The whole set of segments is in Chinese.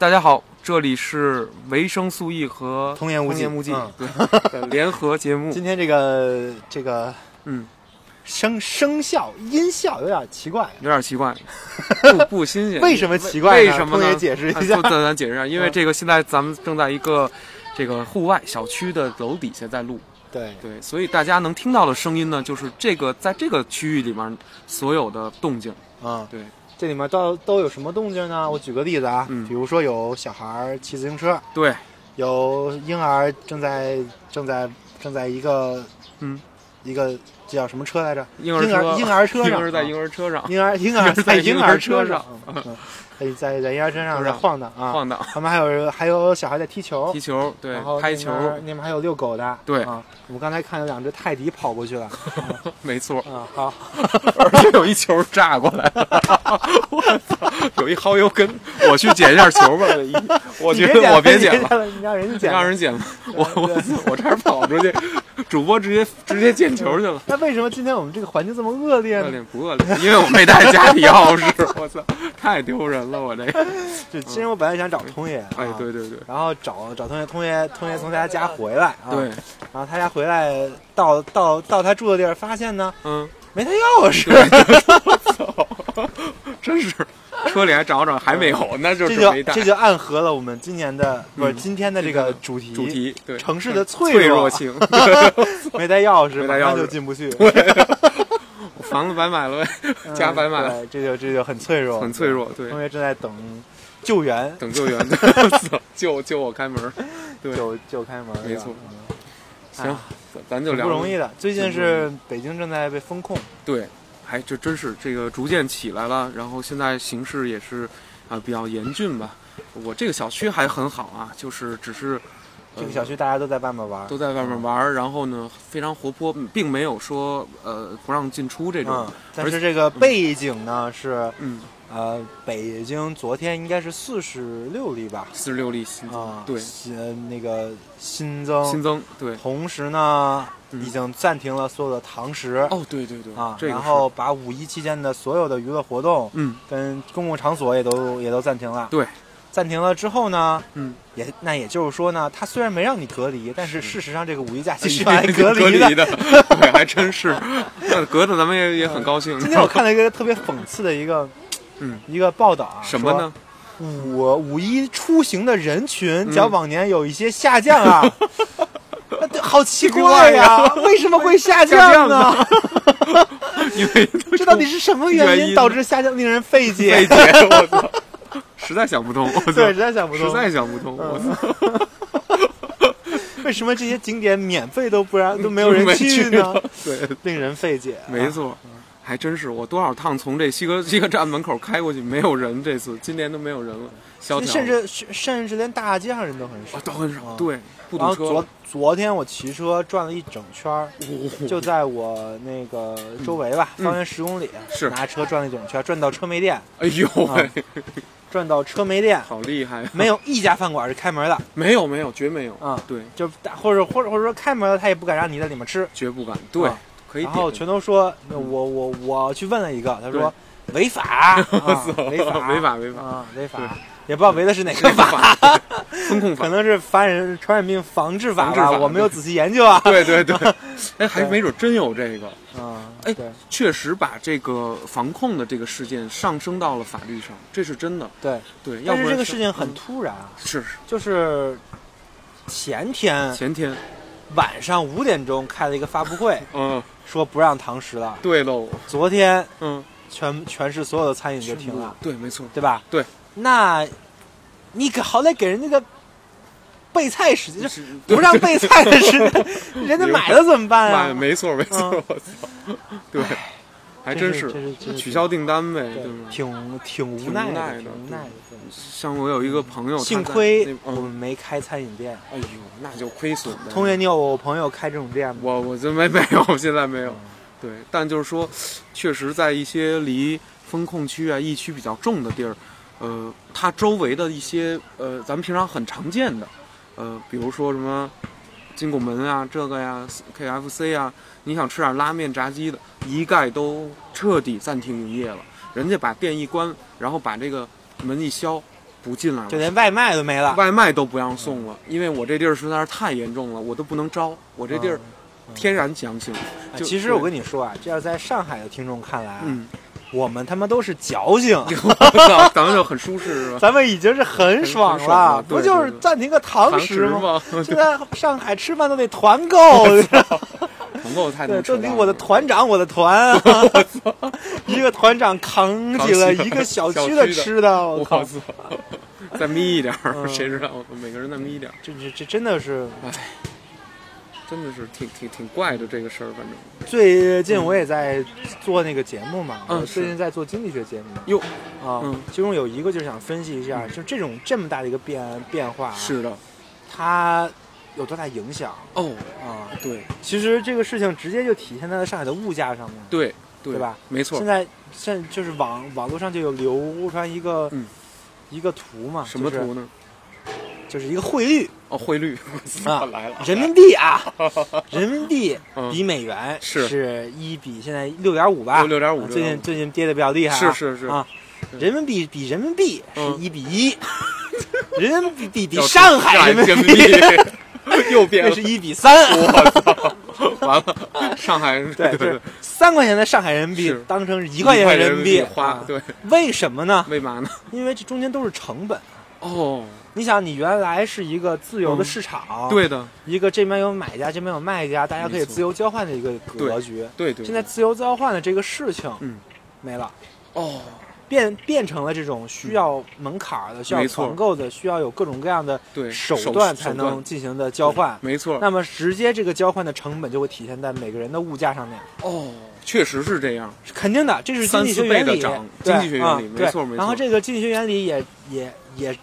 大家好，这里是维生素 E 和童言无忌。无忌嗯。对联合节目。今天这个这个嗯，声声效音效有点奇怪，有点奇怪，不不新鲜。为什么奇怪呢？为什么呢？通爷解释一下。啊咱咱解释一下，因为嗯。这个现在咱们正在一个这个户外小区的楼底下在录，对，对，所以大家能听到的声音呢，就是这个在这个区域里面所有的动静。嗯，对，这里面到都有什么动静呢？我举个例子啊，嗯。比如说有小孩儿骑自行车，对，有婴儿正在正在正在一个嗯，一个这叫什么车来着？婴儿车，婴儿车上，婴儿在婴儿车上婴儿婴儿在在婴儿车车上上，嗯 嗯在在在婴儿车上晃荡啊。晃荡、他们还有还有小孩在踢球踢，球，对然后，拍球，那边还有遛狗的，对啊，我们刚才看有两只泰迪跑过去了，没错。啊，好，而且有一球炸过来了，我操！有一耗油根，我去捡一下球吧。我觉得我别捡了，你让人家捡，让人捡了。我我我差点跑出去，主播直接直接捡球去了。那为什么今天我们这个环境这么恶劣呢？恶劣不恶劣？因为我没带家里钥匙，我操，太丢人了！我这个，就其实我本来想找通爷，哎啊，对对对。然后找找通爷，通爷通爷从他家回来，啊，对，然后他家回来到到到他住的地儿，发现呢嗯，没他钥匙，真是车里还找找还没有，那就这就这就暗合了我们今年的不是嗯今天的这个主题主题，对，城市的脆脆弱 性。没带钥匙，没带钥匙马上就进不去，房子白买了呗，家白买了，这就这就很脆弱，很脆弱，对同。学正在等救援，等救援，救救我开门。对，救救开门，没错嗯行啊，咱咱就聊不容易的。最近是北京正在被封控，对，还这真是这个逐渐起来了，然后现在形势也是啊、比较严峻吧。我这个小区还很好啊，就是只是、呃这个小区大家都在外面玩，都在外面玩儿，然后呢非常活泼，并没有说呃不让进出这种嗯。，但是这个背景呢是嗯，呃，北京昨天应该是四十六例吧，四十六例新增，啊，对。新那个新增，新增，对。同时呢嗯。已经暂停了所有的堂食。哦，对对对，啊，这个然后把五一期间的所有的娱乐活动嗯。跟公共场所也都也都暂停了。对，暂停了之后呢，嗯，也那也就是说呢，他虽然没让你隔离，但是是事实上这个五一假期 是隔用来隔离离的。对，还真是，那隔的咱们也也很高兴。今天我看了一个特别讽刺的一个嗯，一个报道啊，什么呢？五五一出行的人群嗯较往年有一些下降啊。好奇怪呀、为什么会下降呢？因为这到底是什么原原因因导致下降，令人费解费。解，我操，实在想不通，我操，对，实在想不通。实，在想不通，我操，为什么这些景点免费都不让 都没有人去呢？对，令人费解、啊。没，错。还真是，我多少趟从这西客 西客站门口开过去，没有人。这次今年都没有人了，萧条，甚至甚至连大街上人都很少。啊。都很少啊。对，不堵车。昨。昨天我骑车转了一整圈儿，就在我那个周围吧，嗯。方圆十公里，是。拿车转了一整圈，转到车没电，哎呦喂，转到车没电，好厉害！没有一家饭馆是开门的没有没有，绝没有。啊，对，就或者或者或者说开门了，他也不敢让你在里面吃，绝不敢。对啊，可以然后。全都说我我我去问了一个，他说 违法，啊违法违法违法啊违法，也不知道违的是哪个法，风控法可。能是发人传染病防治法我没有仔细研究啊。对 对对，哎，还没准真有这个。啊，哎确实把这个防控的这个事件上升到了法律上，这是真的。对，对，要不然但是这个事情很嗯突然啊，是就是前天前天，晚上五点钟开了一个发布会，嗯，说不让堂食了。对喽，昨天嗯，全全市所有的餐饮就停了，对，没错，对吧？对。那，你可好歹给人家个备菜时间，是不让备菜的时间，人家买了怎么办买啊？没错没错，嗯我操，对，还真是取消订单呗，对对吧？挺挺无奈的挺无奈的。像我有一个朋友，幸亏我们没开餐饮店。哎呦，那就亏损的。同学，你有朋友开这种店吗？我我就没没有，现在没有。嗯对，但就是说，确实在一些离风控区啊、疫区比较重的地儿，呃，它周围的一些呃，咱们平常很常见的，呃，比如说什么金拱门啊，这个呀，KFC 啊，你想吃点拉面、炸鸡的，一概都彻底暂停营业了。人家把店一关，然后把这个门一销，不进来了，就连外卖都没了。外卖都不让送了，因为我这地儿实在是太严重了，我都不能招，我这地儿天然阳性。其实我跟你说啊，这要在上海的听众看来啊，嗯，我们他妈都是矫情，咱们就很舒适是吧？咱们已经是很爽了不就是暂停个堂堂食吗？现在上海吃饭都得团购，团购太对，能扯淡了。都得我的团长，我的团，一个团长扛起了一个小区的吃的，我我靠操！，再眯一点谁知道？每个人再眯一点儿，这这这真的是真的是挺挺挺怪的这个事儿，反正最近我也在做那个节目嘛，嗯我最近在做经济学节目哟，啊，嗯其中有一个就是想分析一下，就这种这么大的一个变变化啊，是的，它有多大影响哦，啊？对其实这个事情直接就体现在了上海的物价上面。对对对吧？没错现，在现在就是网网络上就有流传一个、嗯一个图嘛，什么图呢？就是？一个汇率，哦，汇率 啊来了，人民币啊，人民币嗯比美元是。是一比现在六点五吧？六点五啊最近最近跌的比较厉害、啊，是是是。啊，人民币比人民币是嗯。一比一，人民币比比上海人民币又变了。那是，一比三，我操！完了，上海人对，对。三块钱的上海人民币当成是一一块钱的人人民币花啊，对，为什么呢？为嘛呢？因为这中间都是成本。哦，你想，你原来是一个自由的嗯市场，，对的，一个这边有买家，这边有卖家，大家可以自由交换的一个格局。对对。现在自由交换的这个事情，嗯，没了，哦，变变成了这种需要门槛儿的、需要团购的、需要有各种各样的，手手段才能进行的交换。没错。那么直接这个交换的成本就会体现在每个人的物价上面，哦，确实是这样。是肯定的，这是经济学原理。对经济学原理啊没错没错。对然后这个经济学原理也也也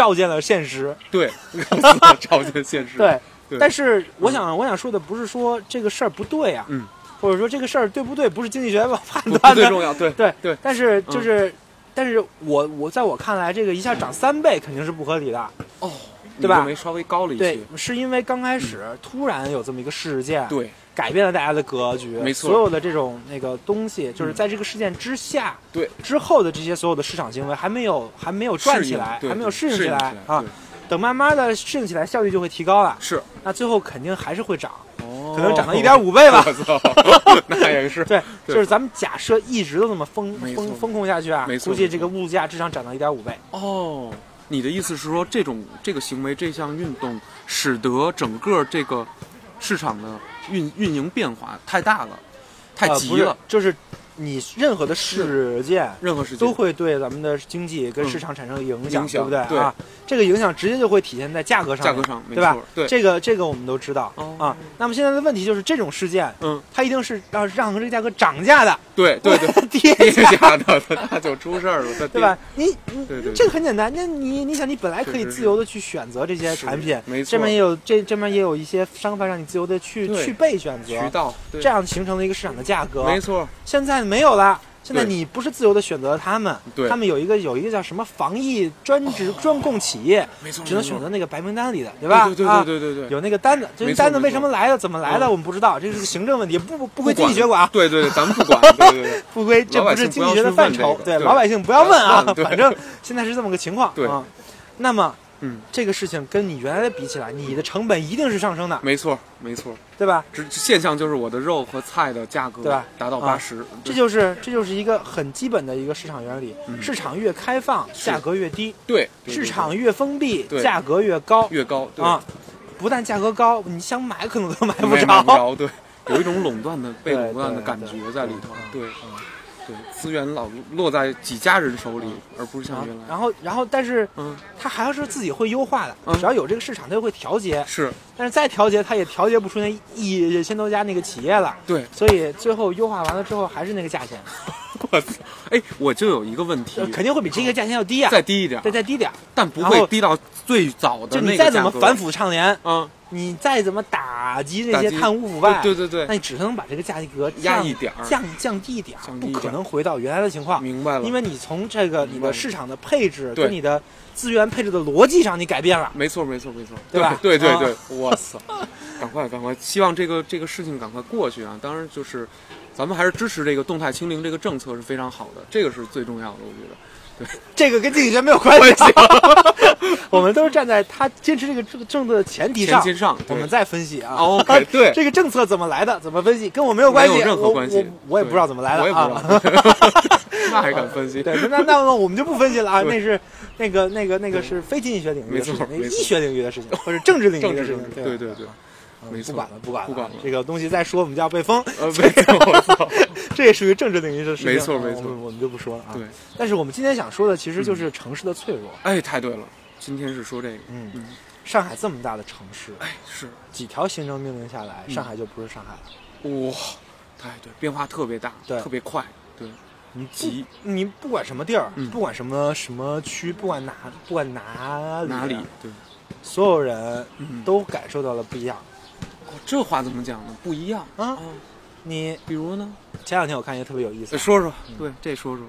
照见了现实。对，照见现实。对，对但是我想我想说的不是说这个事儿不对啊，嗯，或者说这个事儿对不对，不是经济学判断的。最重要。对对对但是就是，但是我我在我看来，这个一下涨三倍肯定是不合理的。哦，对吧稍微高了一对些。，是因为刚开始突然有这么一个事件，对改变了大家的格局，没错所有的这种那个东西，就是嗯在这个事件之下，对之后的这些所有的市场行为还没有还没有转起来，对还没有适应起来啊。等慢慢的适应起来，效率就会提高了。是，那最后肯定还是会涨，哦可能涨到一点五倍吧。那也是。对，对就是咱们假设一直都这么风风风控下去啊估计这个物价至少涨到一点五倍。哦，你的意思是说，这种这个行为、这项运动，使得整个这个市场的运运营变化太大了，太急了，就是你任何的事件任何事件都会对咱们的经济跟市场产生影响，影响不对对啊？这个影响直接就会体现在价格上，价格上，对吧？对，这个这个我们都知道、哦啊。那么现在的问题就是，这种事件嗯，它一定是要让这个价格涨价的，对对对，跌跌价。价的它就出事儿了，对吧？？你你对对对这个很简单，那你你想，你本来可以自由的去选择这些产品，没错这边也有这这边也有一些商贩让你自由的去去被选择，渠道，对这样形成了一个市场的价格。没错，现在没有了。现在你不是自由的选择他们，他们有一个有一个叫什么防疫专职专供企业，只能选择那个白名单里的，对吧？对对啊对对对对，有那个单子，这个单子为什么来的，怎么来的，嗯。我们不知道，这是个行政问题，不不不归经济学管。啊，对对对，咱们不管，对对对，不归，这不是经济学的范畴。对，老百姓不要问啊反正现在是这么个情况，对。啊。那么嗯，这个事情跟你原来的比起来，你的成本一定是上升的，没错没错，对吧？只现象就是我的肉和菜的价格对吧？达到啊。八十，这就是这就是一个很基本的一个市场原理，嗯。市场越开放，价格越低；对对对市场越封闭，对。价格越高。越高，对。啊。不但价格高，你想买可能都买不买着。不着，对，有一种垄断的被对垄断的对感对觉在里头，对对对，资源老落在几家人手里，而不是像原来，然后，然后，但是嗯，它还要是自己会优化的，嗯只要有这个市场，它就会调节。是但是再调节，它也调节不出那一千多家那个企业了。对，所以最后优化完了之后，还是那个价钱，我操，哎，我就有一个问题呃，肯定会比这个价钱要低啊，再低一点再，再低点。但不会低到最早的就你那个价格再怎么反，腐倡廉，嗯，你再怎么打击这些贪污腐败，对对对对，那你只能把这个价格降压一点儿降降低一点儿，不可能回到原来的情况。明白了，因为你从这个你的市场的配置对跟你的资源配置的逻辑上，你改变了。没错，没错，没错，对吧啊对对对，我操！赶快，赶快，希望这个这个事情赶快过去啊！当然，就是咱们还是支持这个动态清零这个政策是非常好的，这个是最重要的，我觉得。这个跟经济学没有关系。我 们都是站在他坚持这个政政策的前提上，前提上我们再分析啊。OK，对。这个政策怎么来的，怎么分析，跟我没有关系，没有任何我关系。我我也不知道怎么来的啊。那还敢分析？对，那那那我们就不分析了啊，那是那个那个那个是非经济学领域的事情，那没错。医学领域的事情，或者政治领域的事情，对对对，啊没错不管了，不管了，不管了。这个东西再说，我们就要被封，呃，没错，我操，这也属于政治领域的事情，啊没错没错。我们就不说了啊。对，但是我们今天想说的，其实就是城市的脆弱。哎，太对了，今天是说这个，嗯。嗯，上海这么大的城市，哎，是，几条行政命令下来，嗯。上海就不是上海了。哇，太对，变化特别大，对。特别快，对，你急。你不管什么地儿，嗯。不管什么什么区，不管哪不管哪里，哪里？对，所有人嗯，都感受到了不一样。哦这话怎么讲呢？不一样啊你比如呢？前两天我看一个特别有意思呃，说说，嗯对，这说说，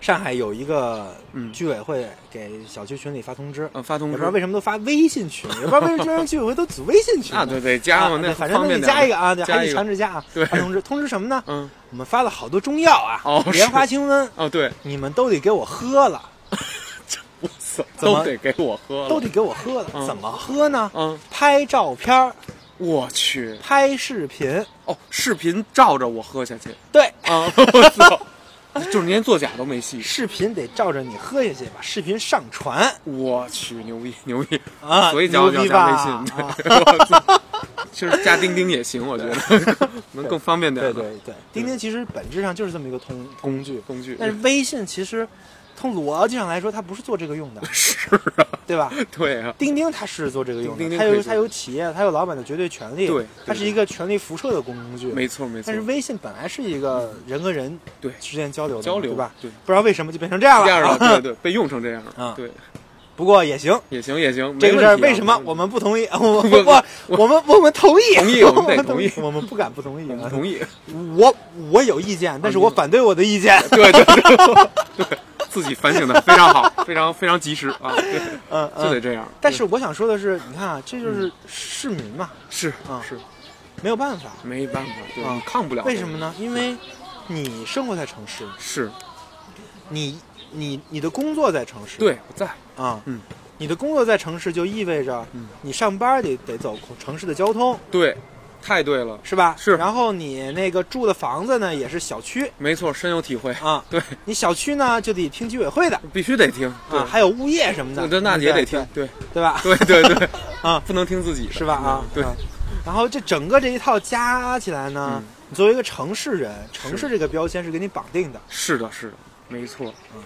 上海有一个嗯居委会给小区群里发通知，嗯，发通知也不知道为什么都发微信群，也不知道为什么居委会都组微信群呢。啊，对对，加嘛，啊那反正你加一个啊，对 还得强制加啊。对发通知，通知什么呢？嗯，我们发了好多中药啊，哦是莲花清瘟，哦，对，你们都得给我喝了，我操，怎么都得给我喝了，都得给我喝了。嗯怎么喝呢？嗯，拍照片儿，我去，拍视频，哦，视频照着我喝下去对，啊！我操，就是连作假都没戏。视频得照着你喝下去，把视频上传我去，牛逼牛逼！啊，所以叫牛逼要加微吧？信，我操，其实加钉钉也行，我觉得 能更方便点对。对对，钉钉其实本质上就是这么一个通工具，工具，但是微信其实从逻辑上来说，它不是做这个用的，是啊，对吧？对啊，钉钉它是做这个用的，它有它有企业，它有老板的绝对权利，对对它是一个权力辐射的工具。没错没错但是，微信本来是一个人和人对之间交流的交流对吧？对，不知道为什么就变成这样了。这样了，对对，被用成这样啊了，对，不过也行，也行也行。这个事儿为什么我们不同意？我我我我们我们同意，同意我们得同同意我们不敢不同意啊。同意？我我有意见，但是我反对我的意见。对对对对，自己反省的非常好，非常非常及时啊，对，嗯嗯。就得这样。但是我想说的是，你看啊，这就是市民嘛，是啊是没有办法。没办法，对抗不了。为什么？呢？因为你生活在城市，是你你你的工作在城市，对，我在，啊，嗯，你的工作在城市就意味着嗯你上班得得走城市的交通，对，太对了，是吧？是。然后你那个住的房子呢也是小区。没错，深有体会。啊，对，你小区呢就得听居委会的。必须得听，对。啊，，还有物业什么的，那那也得听，对对吧？对对对，啊，不能听自己，是吧？啊，对。啊，然后这整个这一套加起来呢，嗯。你作为一个城市人，城市这个标签是给你绑定的，是的，是的，没错，嗯，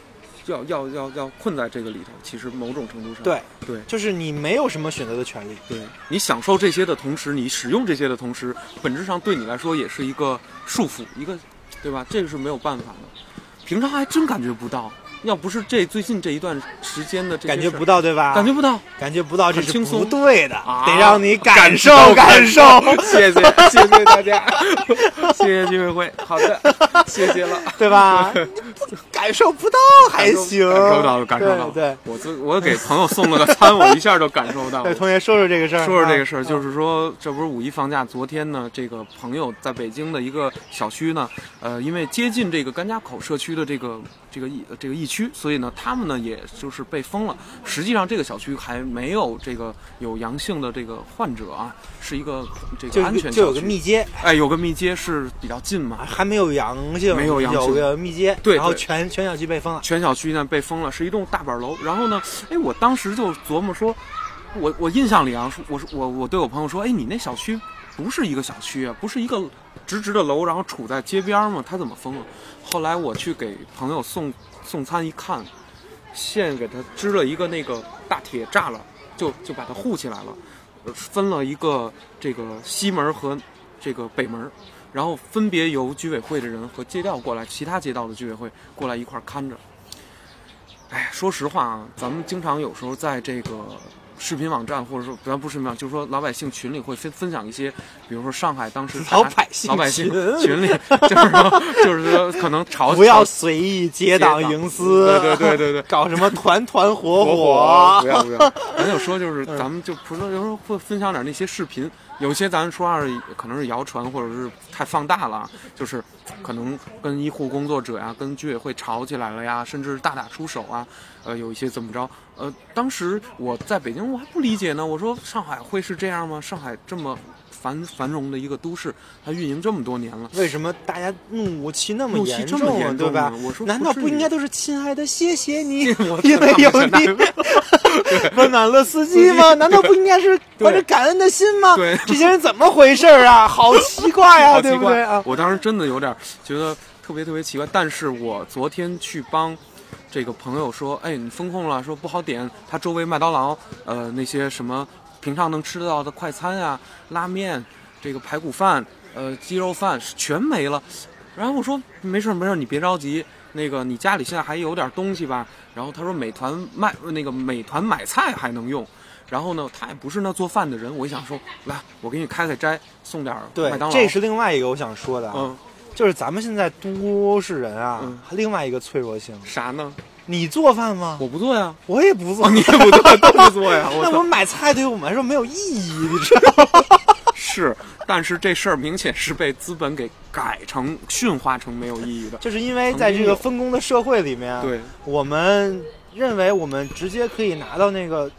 要要要要困在这个里头，其实某种程度上，对，对就是你没有什么选择的权利。对，你享受这些的同时，你使用这些的同时，本质上对你来说也是一个束缚，一个，对吧？这个是没有办法的，平常还真感觉不到。要不是这最近这一段时间的这感觉不到，对吧？感觉不到，感觉不到，这是很轻松不对的，啊得让你感受受感受。谢谢谢谢大家，谢谢居委会，好的，谢谢了。对吧？感受不到还行，感受到了，感受到了。对我自我给朋友送了个餐，我一下就感受到对，了对，。同学说说这个事儿，啊说说这个事儿，就是说，这不是五一放假，昨天呢，这个朋友在北京的一个小区呢，呃，因为接近这个甘家口社区的这个这个疫这个疫区，所以呢，他们呢也就是被封了。实际上，这个小区还没有这个有阳性的这个患者啊，是一个这个安全就有。个密接，哎，有个密接是比较近嘛，还没有阳性，没有阳性有个密接，对然后全全小区被封了。全小区呢被封了，是一栋大板楼。然后呢，哎，我当时就琢磨说，我我印象里啊，我说我我对我朋友说，哎，你那小区不是一个小区啊，不是一个直直的楼，然后处在街边儿吗？它怎么封了？后来我去给朋友送送餐一看，线给他支了一个那个大铁栅栏，就就把它护起来了，分了一个这个西门和这个北门。然后分别由居委会的人和街道过来，其他街道的居委会过来一块看着。哎，说实话啊，咱们经常有时候在这个视频网站，或者说咱不是视频网，就是说老百姓群里会分分享一些，比如说上海当时 老百姓老百姓群群里，就是说就是说可能吵不要随意结党营私，对对对对对搞什么团团伙火。伙不要不要。咱就说就是咱们就不是说有时候会分享点那些视频，有些咱说话是可能是谣传或者是太放大了，就是可能跟医护工作者呀、跟居委会吵起来了呀，甚至大打出手啊，呃，有一些怎么着？呃，当时我在北京我还不理解呢，我说上海会是这样吗？上海这么繁繁荣的一个都市，它运营这么多年了。为什么大家怒气那么怒气这严重啊？么严重对吧？我说难道不应该都是亲爱的，谢谢你，因为有你 温暖了司机吗？难道不应该是怀着感恩的心吗？对这些人怎么回事儿啊？好奇怪啊、怪对不对啊？我当时真的有点觉得特别特别奇怪，但是我昨天去帮这个朋友说，哎，你风控了，说不好点，他周围麦当劳，呃，那些什么平常能吃得到的快餐啊、拉面，这个排骨饭，呃，鸡肉饭全没了。然后我说没事儿没事儿，你别着急，那个你家里现在还有点东西吧？然后他说美团卖那个美团买菜还能用。然后呢，他也不是那做饭的人，我一想说，来，我给你开开斋，送点儿对麦当劳。这是另外一个我想说的啊，嗯，就是咱们现在都市人啊，嗯另外一个脆弱性。啥呢？你做饭吗？我不做呀，我也不做。哦，你也不做，都不做呀。我操那我们买菜对于我们来说没有意义，你知道吗？是，但是这事儿明显是被资本给改成驯化成没有意义的。就是因为在这个分工的社会里面，对我们认为我们直接可以拿到那个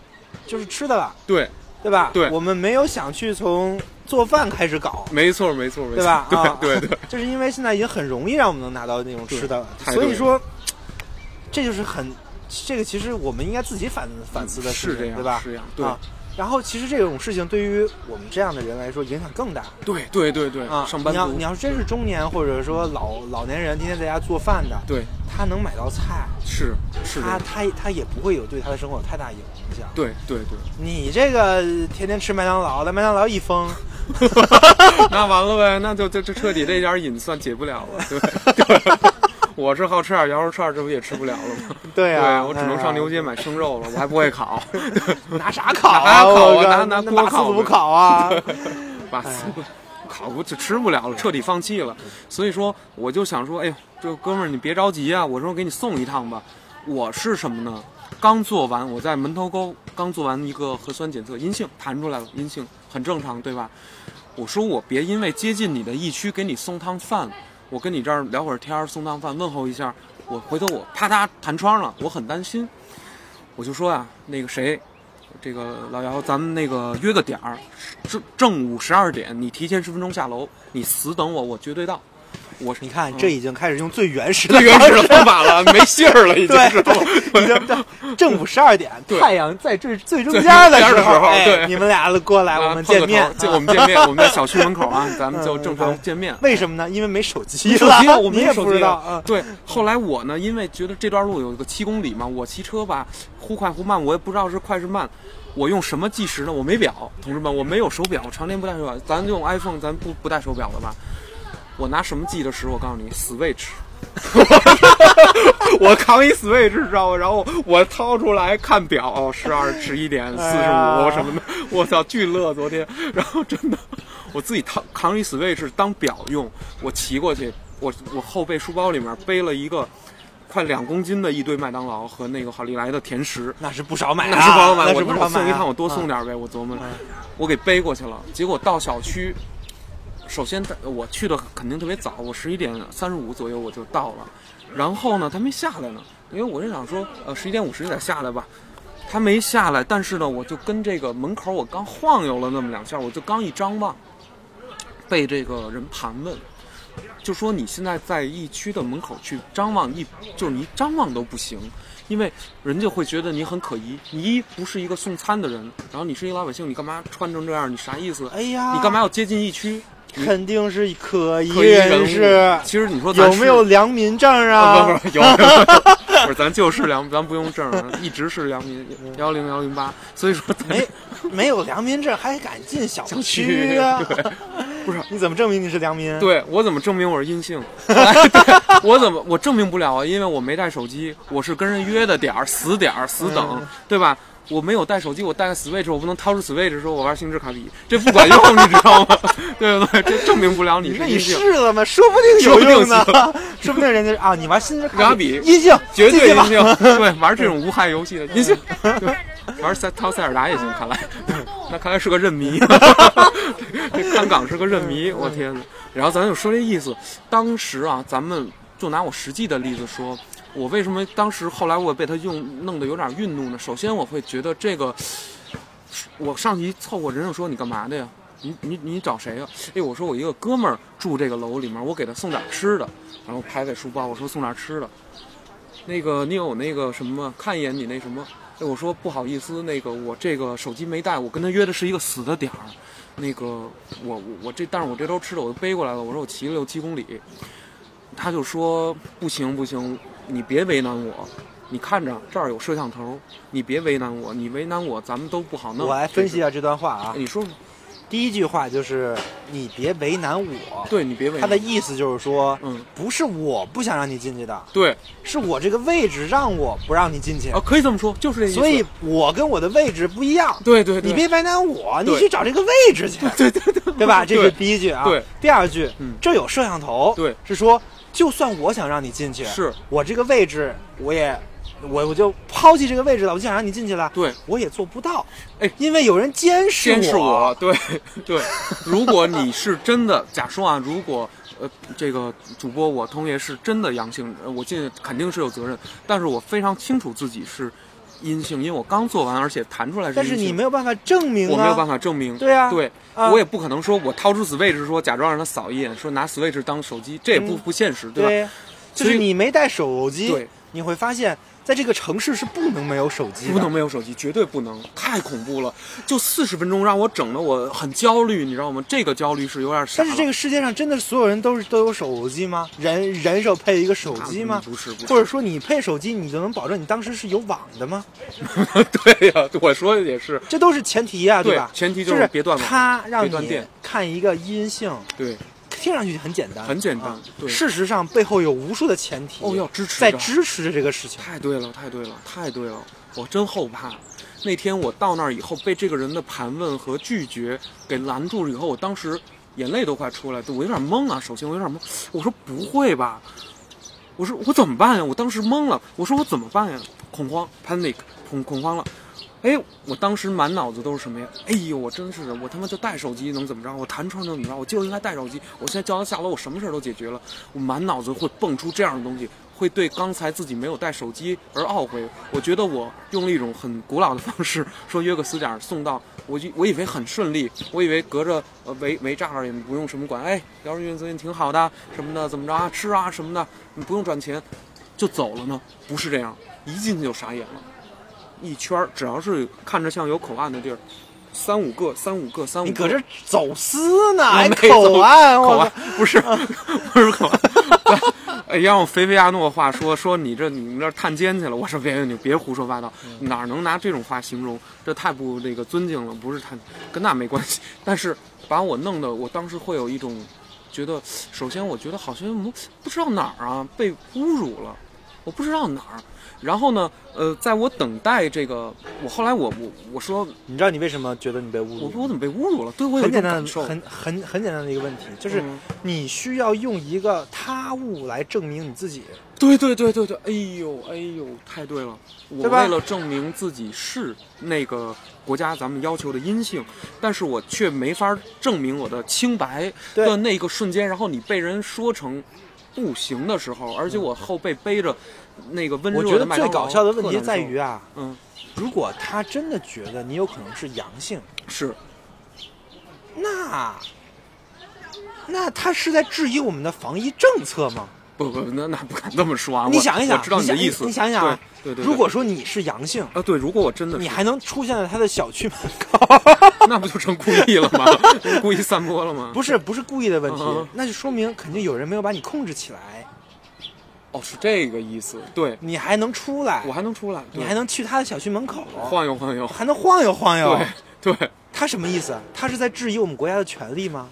就是吃的了，对，对吧？对我们没有想去从做饭开始搞，没错没错没错，对吧？啊对对对，就是因为现在已经很容易让我们能拿到那种吃的了所以说这就是很这个其实我们应该自己反反思的事情，是这样，对吧？是这样，对啊，然后其实这种事情对于我们这样的人来说影响更大对对对对啊。上班你要你要是真是中年或者说老老年人，天天在家做饭的，对他能买到菜，是是他，他他也不会有对他的生活有太大影响。对对对，你这个天天吃麦当劳，在麦当劳一封，那完了呗，那就就就彻底这点瘾算解不了了，对对。我是好吃点羊肉串，这不也吃不了了吗？对啊，我只能上牛街买生肉了，我还不会烤，拿啥烤啊？烤啊我拿拿锅烤呗四怎么烤啊？把丝烤不就吃不了了，彻底放弃了。所以说，我就想说，哎呦，这哥们儿你别着急啊，我说给你送一趟吧。我是什么呢？刚做完，我在门头沟刚做完一个核酸检测，阴性弹出来了，阴性很正常，对吧？我说我别因为接近你的疫区给你送趟饭，我跟你这儿聊会儿天，送趟饭问候一下，我回头我啪嗒弹窗了，我很担心。我就说呀、那个谁，这个老姚，咱们那个约个点儿，正正午十二点，你提前十分钟下楼，你死等我，我绝对到。我你看，这已经开始用最原始的最原始的方法了，没信儿了，已经对是吧。已经正午十二点，太阳在最最中间的时候哎对你们俩过来，啊我们见面头，见啊我们见面，我们在小区门口啊，咱们就正常见面。为什么呢？因为没手机没手机了，我没你也手机了不知道啊。对，后来我呢，因为觉得这段路有个七公里嘛，我骑车吧，忽快忽慢，我也不知道是快是慢。我用什么计时呢？我没表，同志们，我没有手表，我常年不戴手表。咱用 iPhone，咱不不戴手表了吧？我拿什么记的时？我告诉你，Switch。我扛一 Switch，知道吗？然后我掏出来看表，哦，十二十一点四十五什么的，我操，巨乐！昨天，然后真的，我自己扛扛一 Switch 当表用，我骑过去，我我后背书包里面背了一个快两公斤的一堆麦当劳和那个好利来的甜食，那是不少买啊，那是不少买，那我是不少送一趟，我多送啊。点呗，我琢磨着，我给背过去了。结果到小区，首先他我去的肯定特别早，我十一点三十五左右我就到了，然后呢，他没下来呢，因为我就想说，呃，十一点五十你得下来吧。他没下来，但是呢，我就跟这个门口我刚晃悠了那么两下，我就刚一张望，被这个人盘问，就说你现在在疫区的门口去张望一，就是你张望都不行，因为人家会觉得你很可疑。你不是一个送餐的人，然后你是一个老百姓，你干嘛穿成这样？你啥意思？哎呀，你干嘛要接近疫区？你肯定是可疑人士，其实你说有没有良民证啊？啊？不不不，有，不是咱就是良，咱不用证，一直是良民幺零幺零八，所以说咱没没有良民证还敢进小小区区啊？对，不是你怎么证明你是良民？对我怎么证明我是阴性？哎我怎么我证明不了啊？因为我没带手机，我是跟人约的点儿，死点儿，死等，嗯对吧？我没有带手机，我带个 Switch，我不能掏出 Switch 说我玩星之卡比，这不管用，你知道吗？对不对？这证明不了你是那你试了吗？说不定有用呢，说不定人家啊，你玩星之卡比阴性，绝对阴性。对，玩这种无害游戏的阴性，对，玩塞掏塞尔达也行，看来，那看来是个认迷，这看港是个认迷，我天哪！然后咱就说这意思，当时啊，咱们就拿我实际的例子说，我为什么当时后来我被他用弄得有点愠怒呢？首先我会觉得这个，我上级凑过人家说你干嘛的呀？你你你找谁呀、哎，我说我一个哥们儿住这个楼里面，我给他送点吃的，然后拍拍书包，我说送点吃的。那个你有那个什么？看一眼你那什么？哎，我说不好意思，那个我这个手机没带，我跟他约的是一个死的点儿。那个我我我这，但是我这兜吃的我都背过来了。我说我骑了六七公里，他就说不行不行，你别为难我。你看着这儿有摄像头，你别为难我，你为难我，咱们都不好弄。我来分析一下这段话啊。。你说第一句话就是你别为难我，对，你别为难。他的意思就是说，嗯，不是我不想让你进去的，对，是我这个位置让我不让你进去啊，，可以这么说，就是这意思。所以我跟我的位置不一样。对对对，你别为难我，你去找这个位置去，对对对对吧？这是第一句啊。对。第二句嗯，这有摄像头，对，是说就算我想让你进去，是。我这个位置我也我我就抛弃这个位置了，我就想让你进去了，对，我也做不到，哎，因为有人监视监视我，对对。如果你是真的，假说啊，如果呃这个主播我同学是真的阳性，呃我进肯定是有责任，但是我非常清楚自己是阴性，因为我刚做完，而且弹出来是但是你没有办法证明啊，我没有办法证明。对啊对，啊我也不可能说我掏出 Switch 说假装让他扫一眼，说拿 Switch 当手机，这也不、嗯不现实，对吧？对，就是你没带手机，对，你会发现在这个城市是不能没有手机，不能没有手机，绝对不能，太恐怖了！就四十分钟让我整的我很焦虑，你知道吗？这个焦虑是有点傻。但是这个世界上真的所有人都是都有手机吗？人人手配一个手机吗？不是，不是，或者说你配手机，你就能保证你当时是有网的吗？对呀、我说的也是，这都是前提呀、对吧？前提就是别断网他让你电看一个阴性，对，听上去很简单，很简单啊对事实上背后有无数的前提，哦，要支持在支持着这个事情。太对了，太对了，太对了！我真后怕。那天我到那儿以后，被这个人的盘问和拒绝给拦住了以后，我当时眼泪都快出来，我有点懵啊。首先我有点懵，我说不会吧？我说我怎么办呀？我当时懵了，我说我怎么办呀？恐慌，panic，恐恐慌了。哎，我当时满脑子都是什么呀？哎呦，我真是的，我他妈就带手机能怎么着？我弹窗能怎么着？我就应该带手机。我现在叫他下楼，我什么事儿都解决了。我满脑子会蹦出这样的东西，会对刚才自己没有带手机而懊悔。我觉得我用了一种很古老的方式，说约个死点送到，我就 我以为很顺利，我以为隔着呃围围栅栏也不用什么管，哎，聊着运资挺好的，什么的怎么着啊，吃啊什么的，你不用转钱，就走了呢？不是这样，一进去就傻眼了。一圈儿，只要是看着像有口岸的地儿，三五个，三五个，三五个。你搁这走私呢，还没口走岸，口岸！不是 不是口岸。哎，让我菲菲亚诺话说说你这你们这儿探监去了，我说别你别胡说八道，哪儿能拿这种话形容？这太不那个尊敬了，不是探跟那没关系。但是把我弄得，我当时会有一种觉得，首先我觉得好像不不知道哪儿啊被侮辱了，我不知道哪儿。然后呢，呃，在我等待这个，我后来我我我说你知道你为什么觉得你被侮辱？我说我怎么被侮辱了？对我有很简单的，很很很简单的一个问题，就是嗯你需要用一个他物来证明你自己。对对对对对，哎呦哎呦，太对了！我为了证明自己是那个国家咱们要求的阴性，但是我却没法证明我的清白对的那个瞬间，然后你被人说成不行的时候，而且我后背背着那个温我觉得热的麦当劳，最搞笑的问题在于啊，嗯，如果他真的觉得你有可能是阳性，是。那那他是在质疑我们的防疫政策吗？不不，那那不敢这么说啊！你想一想，我知道你的意思，你想想如果说你是阳性，啊对，如果我真的你还能出现在他的小区门口，那不就成故意了吗？故意散播了吗？不是不是故意的问题嗯，那就说明肯定有人没有把你控制起来，哦，是这个意思。对，你还能出来我，还能出来，你还能去他的小区门口，晃悠晃悠。还能晃悠晃悠。对对，他什么意思？他是在质疑我们国家的权利吗？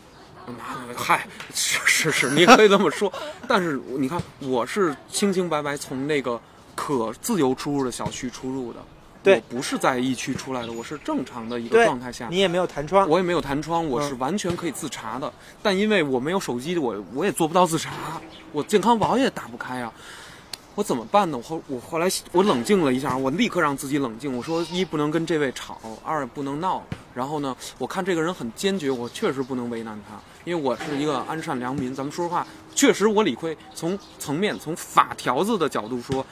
那嗨，是是是，你可以这么说。但是你看，我是清清白白从那个可自由出入的小区出入的，对我不是在疫区出来的，我是正常的一个状态下，你也没有弹窗，我也没有弹窗，我嗯是完全可以自查的。但因为我没有手机，我我也做不到自查，我健康宝也打不开啊。我怎么办呢？我后我后来我冷静了一下，我立刻让自己冷静。我说一不能跟这位吵，二不能闹。然后呢，我看这个人很坚决，我确实不能为难他，因为我是一个安善良民。咱们说实话，确实我理亏。从层面从法条子的角度说，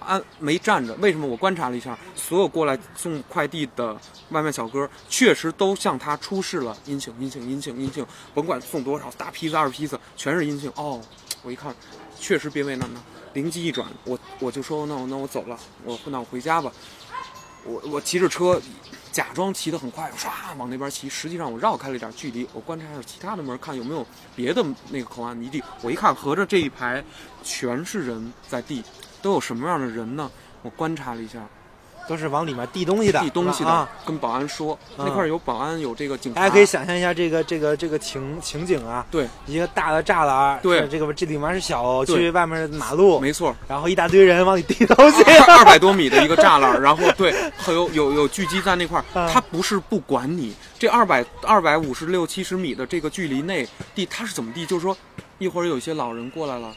安没站着。为什么？我观察了一下，所有过来送快递的外卖小哥，确实都向他出示了阴性、阴性、阴性、阴性，甭管送多少大批次、二批次，全是阴性。哦，我一看，确实别为难他。灵机一转，我我就说，那我那我走了，我那我回家吧。我我骑着车，假装骑得很快，唰往那边骑。实际上我绕开了一点距离，我观察一下其他的门，看有没有别的那个口岸离地。我一看，合着这一排全是人在地，都有什么样的人呢？我观察了一下，都是往里面递东西的，递东西的，啊。跟保安说，嗯。那块儿有保安，有这个警察。大家可以想象一下这个这个这个情情景啊，对，一个大的栅栏，对。这个这里面是小区，外面是马路，没错，然后一大堆人往里递东西，二百多米的一个栅栏，然后对，还有有有聚集在那块儿，嗯。他不是不管你，这二百二百五十六七十米的这个距离内地，他是怎么地？就是说，一会儿有一些老人过来了，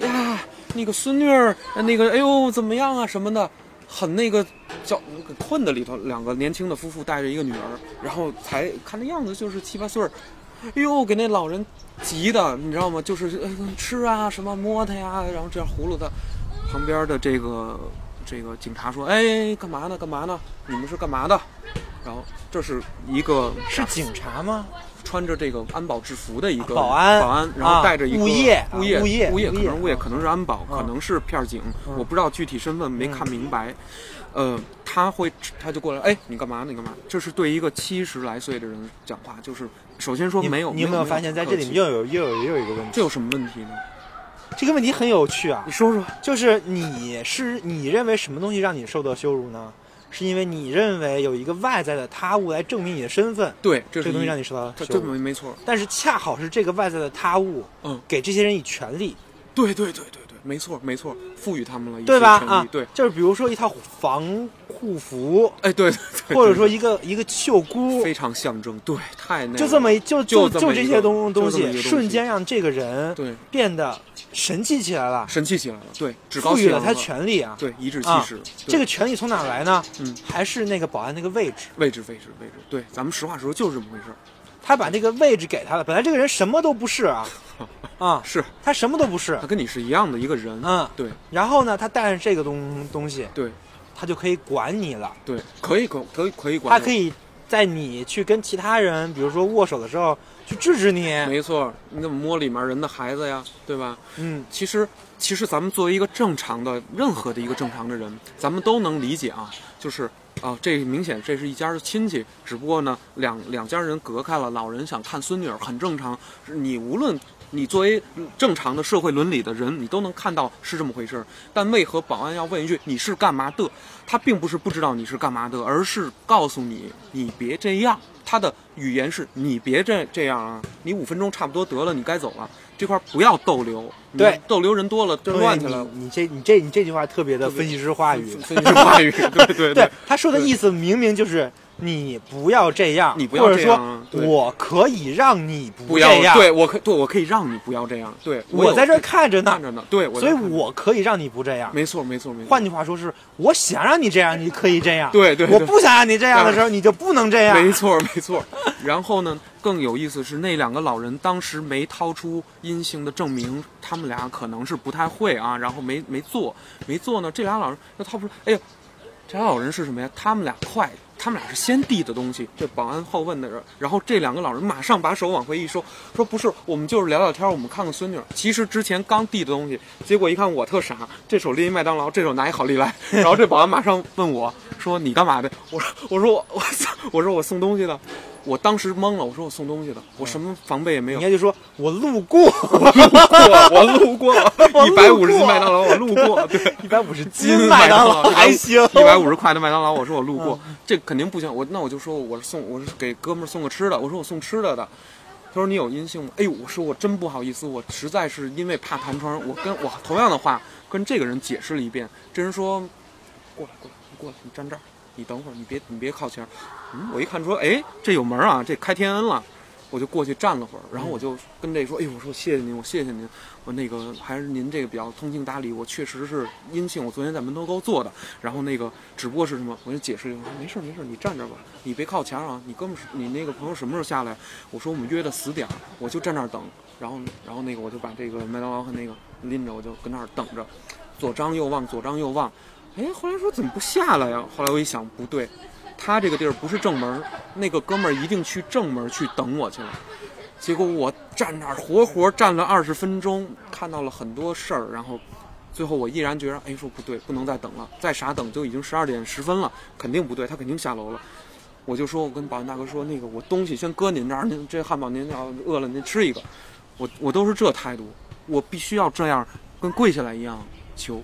呀，那个孙女儿，那个哎呦怎么样啊？什么的，很那个叫困的里头，两个年轻的夫妇带着一个女儿，然后才看那样子就是七八岁儿，哎呦给那老人急的，你知道吗？就是、吃啊什么摸他呀，然后这样葫芦他。旁边的这个 这个警察说：“哎，干嘛呢？干嘛呢？你们是干嘛的？”然后这是一个是警察吗？穿着这个安保制服的一个保安保安，然后带着一个物业啊物业物业物业，可能物业啊可能是安保，嗯可能是片儿警，嗯我不知道具体身份，没看明白。呃，他会他就过来，哎，你干嘛？你干嘛？这是对一个七十来岁的人讲话，就是首先说你没有，你有没有发现，在这里又有又有又有一个问题？这有什么问题呢？这个问题很有趣啊你，说说。就是你是你认为什么东西让你受到羞辱呢？是因为你认为有一个外在的他物来证明你的身份，对，这这个东西让你受到这这羞辱。没没错。但是恰好是这个外在的他物，嗯，给这些人以权利，对对对对对，没错没错，赋予他们了一些对吧？啊权利，对，就是比如说一套防护服，哎对对对，或者说一个一个袖箍，非常象征，对，太那个就这么就就就这些东东西瞬间让这个人对变得神气起来了，神气起来了，对，赋予了他权力啊。对，颐指气啊使，对。这个权利从哪儿来呢？嗯，还是那个保安那个位置，位置位置位置，对，咱们实话实说就是这么回事儿，他把这个位置给他了。本来这个人什么都不是啊，啊，是。他什么都不是。他，跟你是一样的一个人，嗯。对。然后呢，他带上这个东东西，对。他就可以管你了。对，可以管可以可以管，他可以在你去跟其他人，比如说握手的时候，去制止你。没错，你怎么摸里面人的孩子呀，对吧？嗯，其实，其实咱们作为一个正常的、任何的一个正常的人，咱们都能理解啊，就是啊，这明显这是一家的亲戚，只不过呢，两两家人隔开了，老人想看孙女儿很正常。你无论你作为正常的社会伦理的人，你都能看到是这么回事儿。但为何保安要问一句“你是干嘛的”？他并不是不知道你是干嘛的，而是告诉你你别这样。他的语言是你别这这样啊，你五分钟差不多得了，你该走了。这块儿不要逗留，你对逗留人多了就乱起来了。你你这你这你这句话特别的分析师话语。分析师话语，对对 对，他说的意思明明就是你不要这样，你不要这样我可以让你不要这样，对我可对我可以让你不要这样，对我在这儿看着呢看，着呢，对，我所以我可以让你不这样。没错没错没错，换句话说是，我想让你这样，你可以这样；对对对我不想让你这样的时候，你就不能这样。没错没错。然后呢，更有意思是那两个老人当时没掏出阴性的证明，他们俩可能是不太会啊，然后没没做，没做呢，这俩老人那掏不出，哎呀，这俩老人是什么呀？他们俩快。他们俩是先递的东西，这保安好问的人，然后这两个老人马上把手往回一收，说不是，我们就是聊聊天，我们看看孙女。其实之前刚递的东西，结果一看我特傻，这手拎麦当劳，这手拿一好利来，然后这保安马上问我说你干嘛的？我说我说我我 我说我送东西的，我当时懵了，我说我送东西的，我什么防备也没有人家，就说 我路过，我路过我路过一百五十斤麦当劳，我路过，对。一百五十斤斤麦麦当劳劳还行，一百五十块的麦当劳，我说我路过，这肯定不行。我那我就说我是送我是给哥们儿送个吃的，我说我送吃的的。他说你有阴性吗？哎呦，我说我真不好意思，我实在是因为怕弹窗，我跟我同样的话跟这个人解释了一遍。这人说过来过来，你过来，你站这儿，你等会儿，你别你别靠前儿。嗯，我一看说，哎，这有门啊，这开天恩了。我就过去站了会儿，然后我就跟这说：“哎呦，我说谢谢您，我谢谢您，我那个还是您这个比较通情达理，我确实是阴性，我昨天在门头沟做的。然后那个只不过是什么，我就解释一下，说没事没事，你站这吧，你别靠墙啊，你哥们儿，你那个朋友什么时候下来？我说我们约的死点儿，我就站那儿等。然后然后那个我就把这个麦当劳和那个拎着，我就跟那儿等着，左张右望，左张右望。哎，后来说怎么不下来呀？后来我一想，不对。”他这个地儿不是正门，那个哥们儿一定去正门去等我去了。结果我站那儿活活站了二十分钟，看到了很多事儿，然后最后我毅然决然，哎，说不对，不能再等了，再傻等就已经十二点十分了，肯定不对，他肯定下楼了。我就说，我跟保安大哥说，那个我东西先搁您这儿，您这汉堡您要饿了您吃一个。我我都是这态度，我必须要这样跟跪下来一样求，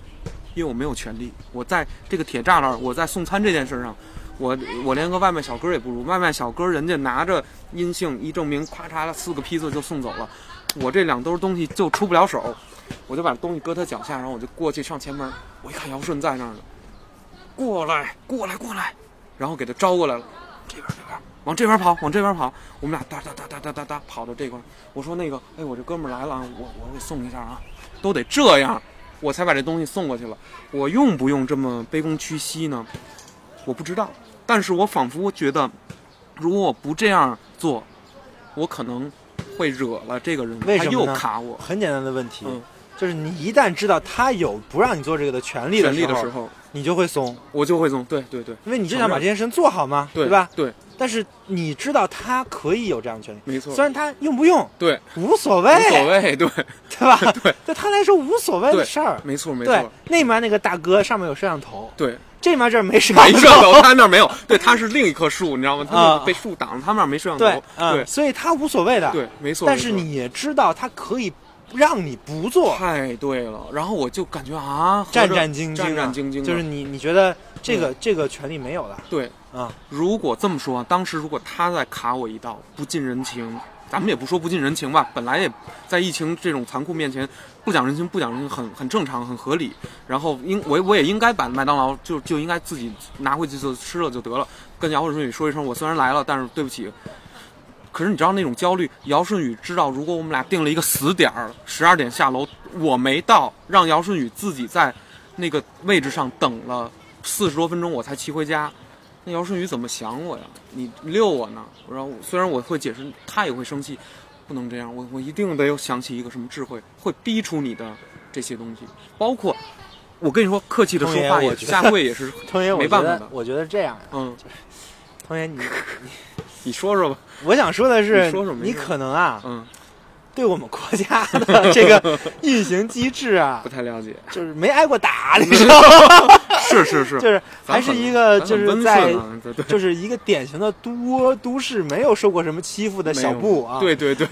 因为我没有权利，我在这个铁栅栏，我在送餐这件事上。我我连个外卖小哥也不如，外卖小哥人家拿着阴性一证明，咔嚓四个批次就送走了，我这两兜东西就出不了手，我就把东西搁他脚下，然后我就过去上前门，我一看姚顺在那儿呢，过来过来过来，然后给他招过来了，这边这边往这边跑往这边跑，我们俩哒哒哒哒哒哒哒跑到这块，我说那个哎我这哥们来了啊，我我给送一下啊，都得这样，我才把这东西送过去了，我用不用这么卑躬屈膝呢？我不知道。但是我仿佛觉得，如果我不这样做，我可能会惹了这个人，他又卡我。很简单的问题，就是你一旦知道他有不让你做这个的权利的时候，你就会松，我就会松。对对对，因为你就想把这件事情做好嘛，对吧？对。但是你知道他可以有这样的权利，没错。虽然他用不用，对，无所谓，无所谓，对，对吧？对，对他来说无所谓的事儿，没错没错。对，那面那个大哥上面有摄像头，对。这面这儿没摄像头，他那儿没有。对，他是另一棵树，你知道吗？他被树挡了，他那儿没摄像头。对，所以他无所谓的。对，没错。但是你知道，他可以让你不做。太对了。然后我就感觉啊，战战兢兢，战战兢兢。就是你，你觉得这个这个权利没有了？对啊。如果这么说，当时如果他再卡我一道，不近人情。咱们也不说不近人情吧，本来也在疫情这种残酷面前，不讲人情不讲人情很很正常很合理。然后应我我也应该把麦当劳就就应该自己拿回去就吃了就得了，跟姚顺宇说一声，我虽然来了，但是对不起。可是你知道那种焦虑，姚顺宇知道，如果我们俩定了一个死点儿，十二点下楼，我没到，让姚顺宇自己在那个位置上等了四十多分钟，我才骑回家。那姚顺宇怎么想我呀？你遛我呢？然后虽然我会解释，他也会生气，不能这样。我我一定得有想起一个什么智慧，会逼出你的这些东西。包括我跟你说，客气的说话也下跪也是 没办法的。我觉得这样，嗯，童爷你 你你说说吧。我想说的是，你可能啊，嗯。对我们国家的 这个运行机制啊，不太了解，就是没挨过打，你知道吗？是是是，就是还是一个就是在就是一个典型的都都市没有受过什么欺负的小布啊，对对对，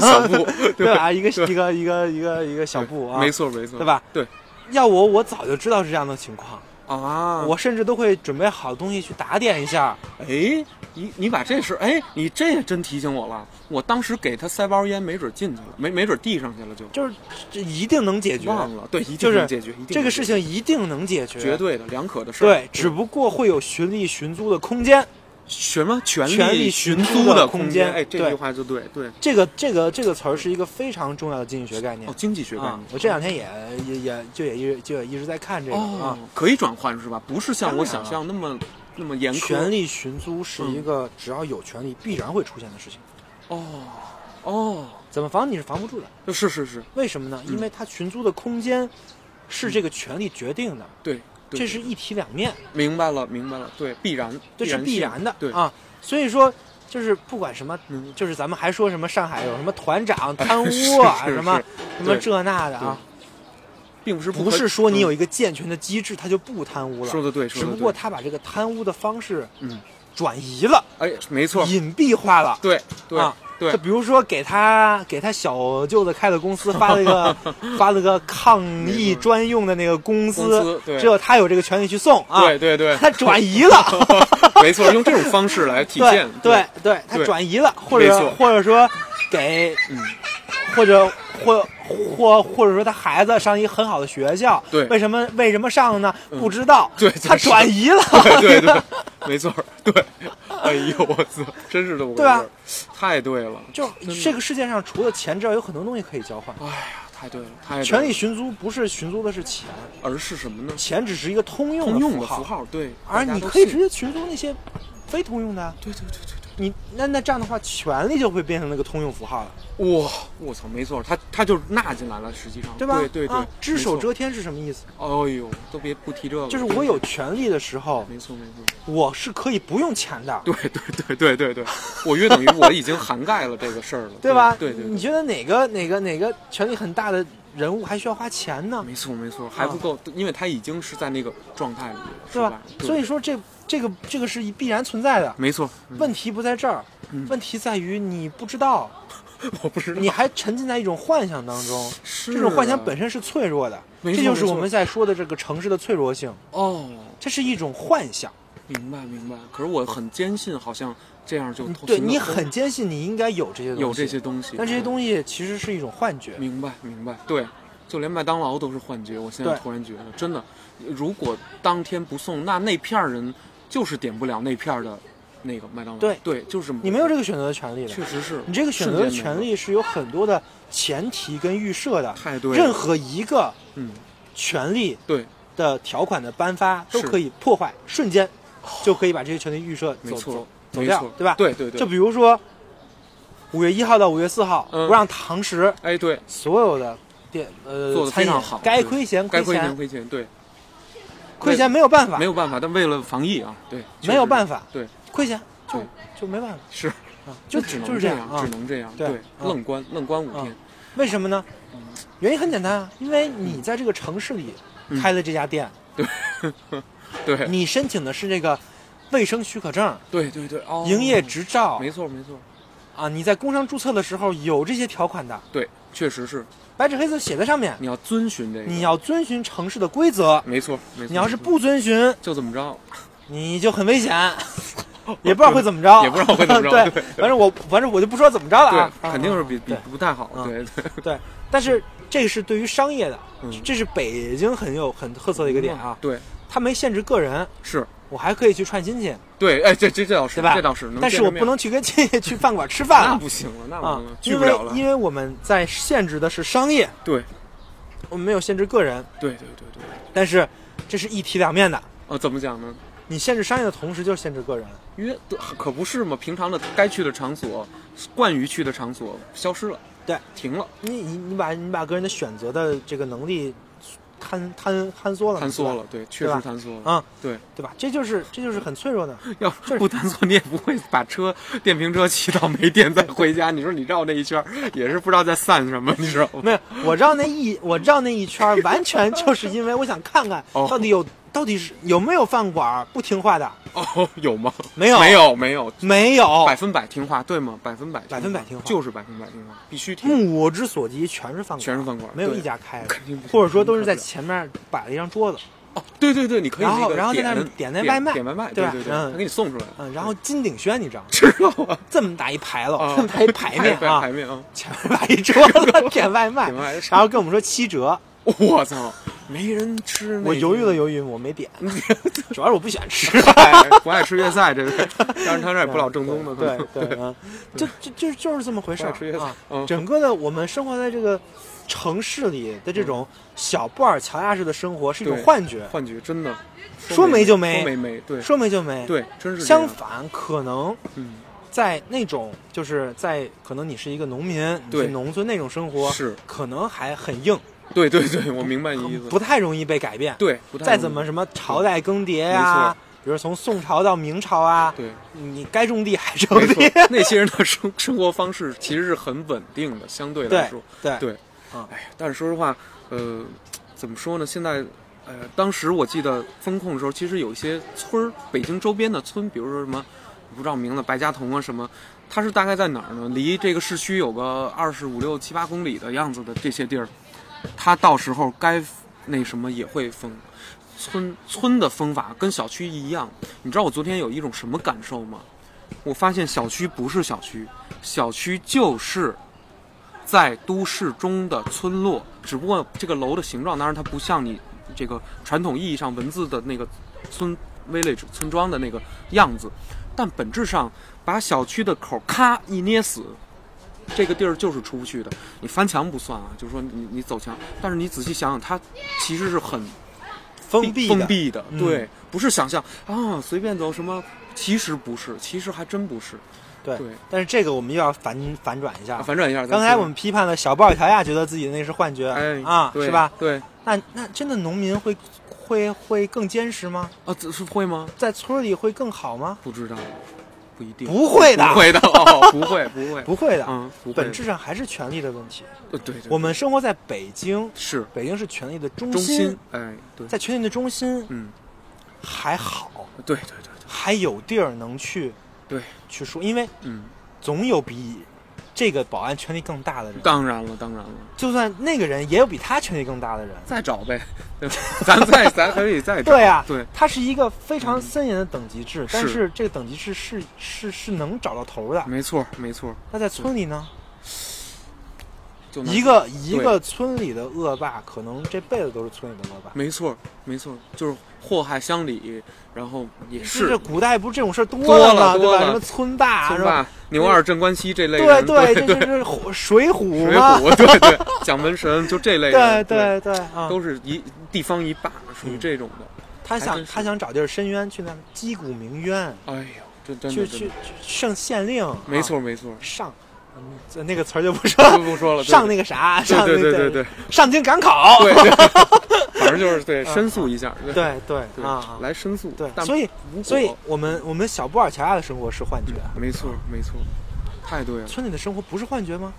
小布对。吧？一个一个一个一个一个小布啊，没错没错，对吧？对，要我我早就知道是这样的情况。啊，我甚至都会准备好东西去打点一下。哎，你你把这事，哎，你这也真提醒我了。我当时给他塞包烟，没准进去了，没没准递上去了，就就是这一定能解决。忘了，对，一定能解决，这个事情一定能解决，绝对的，两可的事。对，只不过会有寻利寻租的空间。什么权利寻租的空间？哎，这句话就对对。这个这个这个词儿是一个非常重要的经济学概念。哦，经济学概念。我这两天也也也就也一就也一直在看这个啊。可以转换是吧？不是像我想象那么那么严苛。权力寻租是一个只要有权利必然会出现的事情。哦哦，怎么防你是防不住的。是是是。为什么呢？因为它寻租的空间是这个权利决定的。对。这是一体两面，明白了，明白了，对，必然，这是必然的，对啊，所以说，就是不管什么，就是咱们还说什么上海有什么团长贪污啊，什么什么这那的啊，并不是不是说你有一个健全的机制，他就不贪污了，说的对，只不过他把这个贪污的方式，嗯，转移了，哎，没错，隐蔽化了，对，对。就比如说，给他给他小舅子开的公司发了一个 发了个抗疫专用的那个公司，只有他有这个权利去送啊。对对对，他转移了，没错，用这种方式来体现。对对，他转移了，或者或者说给嗯，或者或或或者说他孩子上一个很好的学校，对为什么为什么上呢？不知道，对他转移了，对对对，没错，对。哎呦我操，真是这么回对吧事儿，太对了，就这个世界上除了钱之外，有很多东西可以交换。哎呀，太对了，太对了权力寻租不是寻租的是钱，而是什么呢？钱只是一个通用的符号，对，而你可以直接寻租那些非通用的。对对对对你那那这样的话，权力就会变成那个通用符号了，哇，我操，没错，他他就纳进来了，实际上，对吧？对对对啊，，只手遮天是什么意思？哎呦，都别不提这个，就是我有权利的时候，没错没错，我是可以不用钱的，对对对对对对，我约等于我已经涵盖了这个事儿了，对吧？对对对，你觉得哪个哪个哪个权力很大的人物还需要花钱呢？没错没错，还不够，因为他已经是在那个状态里了，是对吧？对。所以说这这个这个是必然存在的。没错，嗯问题不在这儿，嗯。问题在于你不知道，我不知道，你还沉浸在一种幻想当中。是这种幻想啊本身是脆弱的，这就是我们在说的这个城市的脆弱性。哦，这是一种幻想，明白明白，可是我很坚信，好像这样就嗯对你很坚信你应该有这些东西，有这些，东西，但这些东西其实是一种幻觉。明白明白，对，就连麦当劳都是幻觉。我现在突然觉得，真的，如果当天不送，那那片儿人就是点不了那片儿的那个麦当劳。对对，就是这么你没有这个选择的权利的，确实是你这个选择的权利是有很多的前提跟预设的。太对，任何一个嗯，权利对，的条款的颁发都可以破坏，瞬间就可以把这些权利预设没错走走走掉对吧？对对对，就比如说五月一号到五月四号，嗯不让堂食哎对，所有的店呃做得餐饮非常好该亏钱该亏钱钱，亏钱，对，亏钱没有办法没，有办法，但为了防疫啊，对，没有办法，对，亏钱就就没办法，是，啊就那 只能是这样，啊只。能这样，对愣关愣关五啊天，为什么呢？原因很简单啊，因为你在这个城市里嗯开了这家店，对 你申请的是这个卫生许可证、对对对，哦，营业执照。没错没错，啊，你在工商注册的时候有这些条款的，对，确实是，白纸黑字写在上面。你要遵循这个，你要遵循城市的规则，没错没错，你要是不遵循，就怎么着，你就很危险，也不知道会怎么着，也不知道会怎么着。对对，反正我反正我就不说怎么着了啊，对，肯定是比比不太好，嗯对对。对。但是这个是对于商业的，嗯。这是北京很有很特色的一个点啊，对，它没限制个人，是，我还可以去串亲戚，对，哎，这这这倒是，对吧？这倒是，能但是我不能去跟亲戚 去饭馆吃饭。了那不行了，那不啊能，聚因为不了了，因为我们在限制的是商业，对。我们没有限制个人，对对对对，但是这是一体两面的。呃，怎么讲呢？你限制商业的同时，就限制个人。因为可不是嘛，平常的该去的场所，惯于去的场所消失了，对，停了，你你你把你把个人的选择的这个能力坍坍坍缩了坍缩了，对，确实坍缩了，嗯，对，对吧？这就是这就是很脆弱的。要不坍缩，你也不会把车电瓶车骑到没电再回家。你说你绕那一圈，也是不知道在散什么，你知道吗？没有，我绕那一我绕那一圈，完全就是因为我想看看哦到底有、到底是有没有饭馆儿不听话的，哦，有吗？没有。没有，没有，没有。百，分百听话，对吗？百分百，百分百听话。就是百分百听话，必须听，目之所及全是饭馆，全是饭馆，没有一家开的，或者说都是在前面摆了一张桌子，哦，对对对，你可以然后那个然后在那儿点点那外卖点外卖，对吧？对对，嗯。他给你送出来，嗯，然后金鼎轩你知道吗？知道啊，这么大一牌楼，啊。这么大一排面啊。排，面啊，前面摆一桌子点，外卖。然后跟我们说七折，我操，没人吃那个，我犹豫了犹豫，我没点，主要是我不喜欢吃。哎不爱吃粤菜，这个，但是他这也不老正宗的，对对啊，就就就就是这么回事儿啊。嗯。整个的我们生活在这个城市里的这种小布尔乔亚式的生活是一种幻觉，幻觉真的，说没就没说没没，对。说没就没。，对，真是，相反，可能嗯，在那种就是在可能你是一个农民，你对。是农村那种生活，是，可能还很硬，对对对，我明白你意思，不太容易被改变。对，不太容易再怎么什么朝代更迭没呀错，比如从宋朝到明朝啊，对，你该种地还种地。，那些人的生生活方式其实是很稳定的，相对来说，对对，啊哎呀，但是说实话，呃，怎么说呢？现在，呃，当时我记得风控的时候，其实有一些村儿，北京周边的村，比如说什么，不知道名字，白家屯啊什么，它是大概在哪儿呢？离这个市区有个二十五六七八公里的样子的这些地儿，它到时候该那什么也会封。村村的封法跟小区一样，你知道我昨天有一种什么感受吗？我发现小区不是小区，小区就是在都市中的村落，只不过这个楼的形状，当然它不像你这个传统意义上文字的那个村 village 村庄的那个样子，但本质上把小区的口咔一捏死，这个地儿就是出不去的。你翻墙不算啊，就是说你你走墙，但是你仔细想想，它其实是很封闭的封闭的，嗯对，不是想象啊随便走什么，其实不是，其实还真不是。对对但是这个我们又要反反转一下啊，。反转一下，刚才我们批判了小布尔乔亚，觉得自己那是幻觉，哎啊，是吧？对那那真的农民会会会更坚实吗？啊，这是会吗？在村里会更好吗？不知道，不一定，不会的。不会的，哦，不会，不会，不会的，嗯，本质上还是权力的问题。呃对对，我们生活在北京，是。北京是权力的中中心，哎，对，在权力的中心嗯，还好，对对对对。还有地儿能去对，去说，因为嗯，总有比这个保安权力更大的人，当然了，当然了，就算那个人也有比他权力更大的人。再找呗，对吧？咱再咱可以再找，对呀、对，它是一个非常森严的等级制，但是是。这个等级制是是是能找到头的。没错没错，那在村里呢，就一个一个村里的恶霸，可能这辈子都是村里的恶霸。没错没错，就是祸害乡里，然后也是是古代不是这种事儿多多了吗？对吧？什么村霸是吧？村霸、牛二、镇关西这类对人，对这这是虎水浒水？浒，对对，蒋门神就这类对 人，对对啊！都是一地方一霸，属于嗯这种的。他想他想找地儿伸冤，去那击鼓鸣冤，哎呦，这真去去的真的去胜县令。没啊错没错，上，嗯 那个词儿就不说了。就。不说了，上那个啥，上对那个对对。对上京赶考。对对，反正就是对啊申诉一下，对。对对对啊啊，来申诉，对所以所以我们我们小布尔乔亚的生活是幻觉，没错没错，太对了。村里的生活不是幻觉吗？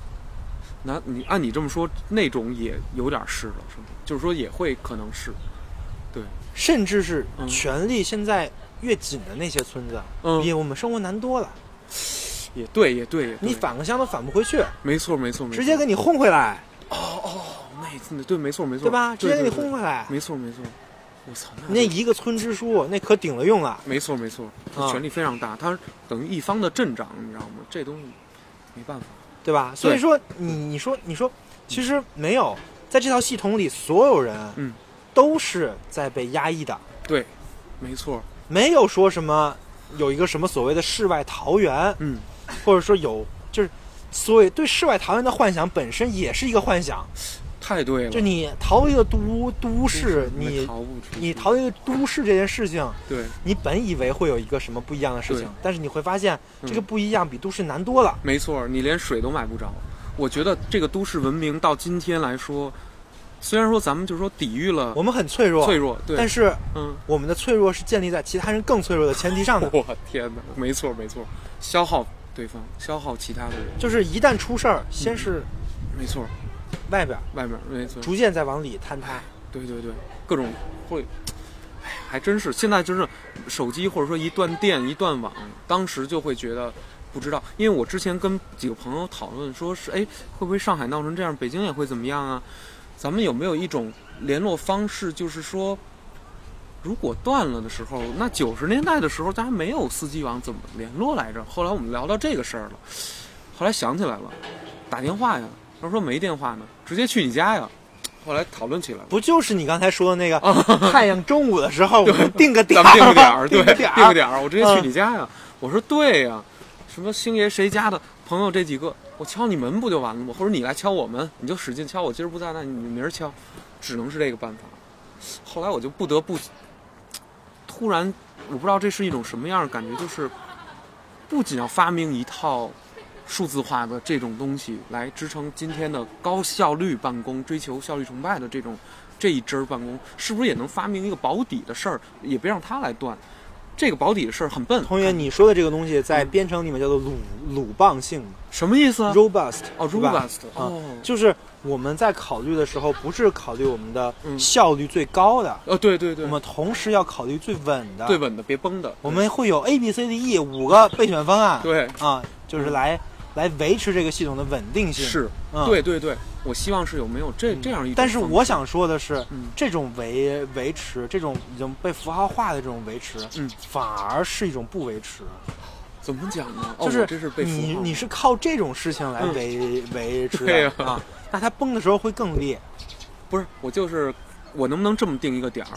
那你按你这么说，那种也有点是了，是吗？就是说也会可能是，对，甚至是嗯。权力现在越紧的那些村子，嗯。比我们生活难多了。也对也对也对，你反个乡都反不回去，没错没错没错，直接给你轰回来，哦哦那对没错没错，对吧？直接给你轰回来。没错没错，我操，那一个村支书那可顶了用了。没错没错，他啊。权力非常大，他等于一方的镇长，你知道吗？这东西没办法，对吧？所以说你你说你说，其实没有在这套系统里，所有人嗯。都是在被压抑的，对，没错，没有说什么有一个什么所谓的世外桃源，嗯，或者说有就是所以对世外桃源的幻想本身也是一个幻想，太对了，就你逃离了都都市，你逃不出去，你逃离了都市这件事情，对，你本以为会有一个什么不一样的事情，但是你会发现这个嗯不一样比都市难多了。没错，你连水都买不着。我觉得这个都市文明到今天来说，虽然说咱们就是说抵御了我们很脆弱，脆弱，对，但是嗯，我们的脆弱是建立在其他人更脆弱的前提上的。我天哪，没错没错，消耗对方，消耗其他的人，就是一旦出事儿，先是没错，外边，外面没错，逐渐再往里坍塌。对对对，各种会，哎，还真是现在就是手机或者说一断电一断网，当时就会觉得不知道，因为我之前跟几个朋友讨论说是，哎，会不会上海闹成这样，北京也会怎么样啊？咱们有没有一种联络方式，就是说，如果断了的时候，那九十年代的时候咱还没有四 G 网，怎么联络来着？后来我们聊到这个事儿了，后来想起来了，打电话呀。他说没电话呢，直接去你家呀。后来讨论起来。不就是你刚才说的那个 太阳中午的时候，我们定个点儿，定个点儿，对，定个点儿，我直接去嗯你家呀。我说对呀，什么星爷谁家的朋友这几个，我敲你门不就完了吗？或者你来敲我门，你就使劲敲，我今儿不在，那你明儿敲，只能是这个办法。后来我就不得不，突然我不知道这是一种什么样的感觉，就是不仅要发明一套数字化的这种东西来支撑今天的高效率办公、追求效率崇拜的这种这一支儿办公，是不是也能发明一个保底的事儿，也别让它来断？这个保底的事儿很笨。同学，你说的这个东西在编程里面叫做鲁鲁棒性什么意思啊？（robust） 哦，robust 哦，就是我们在考虑的时候，不是考虑我们的嗯。效率最高的，哦，对对对，我们同时要考虑最稳的。最稳的，别崩的。我们会有 A、B、C、D、E 五个备选方案。对。啊，就是来来维持这个系统的稳定性。是，嗯。对对对，我希望是有没有这这样一种。但是我想说的是，嗯。这种维维持，这种已经被符号化的这种维持，嗯，反而是一种不维持。怎么讲呢？哦，就是你你是靠这种事情来嗯。维、维持的啊，那它崩的时候会更裂。不是我就是我能不能这么定一个点儿？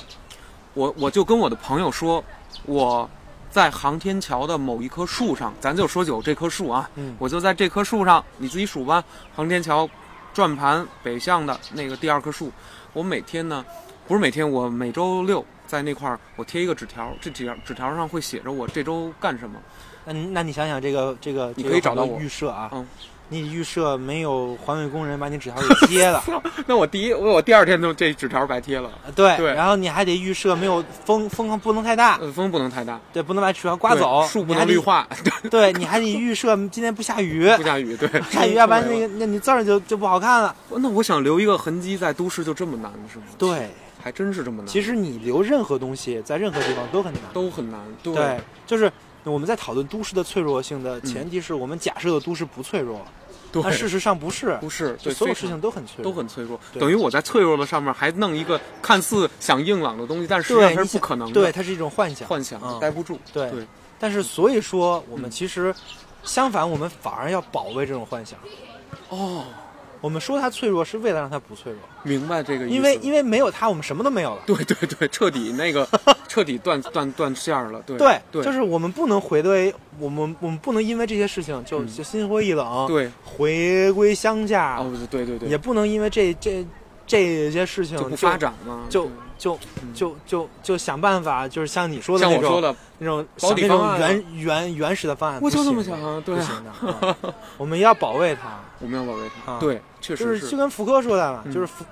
我我就跟我的朋友说，我在航天桥的某一棵树上，咱就说有这棵树啊，嗯我就在这棵树上，你自己数吧。航天桥转盘北向的那个第二棵树，我每天呢，不是每天，我每周六在那块儿，我贴一个纸条，这纸条纸条上会写着我这周干什么。嗯那你想想这个这个，你可以找到我预设啊，嗯你预设没有环卫工人把你纸条给贴了，那我第一，我我第二天都这纸条白贴了。对，对然后你还得预设没有风风不能太大，呃，风不能太大，对，不能把纸条刮走，树不能绿，化，对，你还得预设今天不下雨，不下雨，对，下雨要不然那个。那你字儿就就不好看了。那我想留一个痕迹在都市就这么难是吗？，对，还真是这么难。其实你留任何东西在任何地方都很难。都很难，对对，就是我们在讨论都市的脆弱性嗯的前提是我们假设的都市不脆弱，对但事实上不是，不是，对，所有事情都很脆弱，都很脆弱，等于我在脆弱的上面还弄一个看似想硬朗的东西，但实际，上它是不可能的，对，它是一种幻想，幻想嗯待不住，对对，但是所以说，我们嗯其实相反，我们反而要保卫这种幻想。哦，我们说它脆弱，是为了让它不脆弱，明白这个意思，因为因为没有它，我们什么都没有了。对对对，彻底那个 彻底断断断线儿了，对对，对，就是我们不能回归，我们我们不能因为这些事情就嗯。就心灰意冷，对，回归乡下，哦对对对，也不能因为这这这些事情就不发展嘛，就就嗯。就就就想办法，就是像你说的那种像我说的，那种那种原原原始的方案，我就这么想啊，对啊，不行的，啊。我们要保卫它。我们要保卫它，啊。对，确就实是。就跟福柯说的嘛，嗯。就是福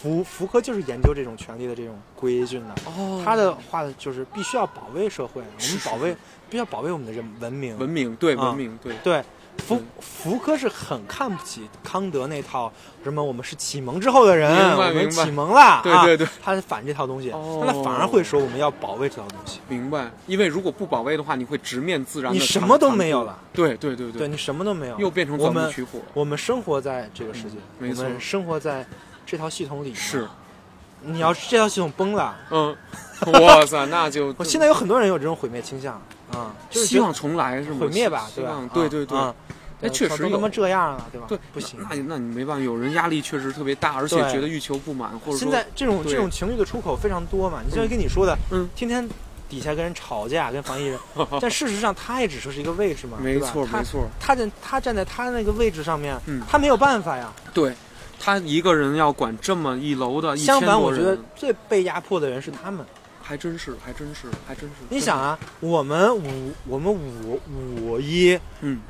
福福柯就是研究这种权利的这种规矩的。哦，他的话就是必须要保卫社会，我们保卫必须要保卫我们的人文明。文明，对啊。文明，对，对，福嗯。福柯是很看不起康德那套什么我们是启蒙之后的人，启蒙了，啊对对。对，他是反这套东西，他反而会说我们要保卫这套东西。明白，因为如果不保卫的话，你会直面自然的，你什么都没有了，对对对对。你什么都没有，又变成我们我们生活在这个世界，嗯没错。我们生活在这套系统里。是，，你要是这套系统崩了，嗯，哇塞，那就我现在有很多人有这种毁灭倾向啊，就是希望重来是吗？毁灭吧，对吧？对对对，啊，哎，确实他妈。这样了，对吧？对，不行。那那你没办法，有人压力确实特别大，而且觉得欲求不满，或者说现在这种这种情绪的出口非常多嘛，你就像跟你说的，嗯，天天底下跟人吵架，跟防疫人，但事实上他也只是是一个位置嘛，没错没错，他站他站在他那个位置上面，嗯他没有办法呀。对他一个人要管这么一楼的一相反，我觉得，最被压迫的人是他们。还真是，还真是，还真是。你想啊，我们五我们五五一嗯，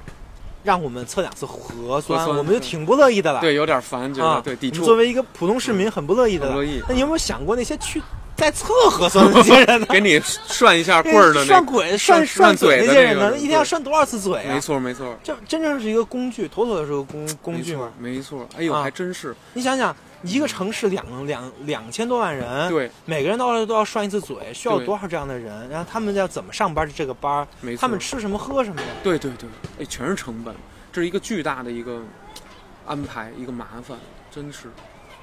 让我们测两次核酸，我们就挺不乐意的了。对，有点烦，觉啊得，对抵触作，为一个普通市民，很不乐意的了。不乐意那你有没有想过那些去在测核酸的那些人呢？给你涮一下棍儿的那，涮鬼涮涮嘴的那些人呢？那个一天要涮多少次嘴啊？没，错没错，这真正是一个工具，妥妥的是个工工具嘛。没错。哎呦，啊还真是，你想想，一个城市两两两千多万人，对，每个人都要都要涮一次嘴，需要多少这样的人？然后他们要怎么上班？这个班儿，没错。他们吃什么喝什么呀？对对对，哎，全是成本，这是一个巨大的一个安排，一个麻烦，真是。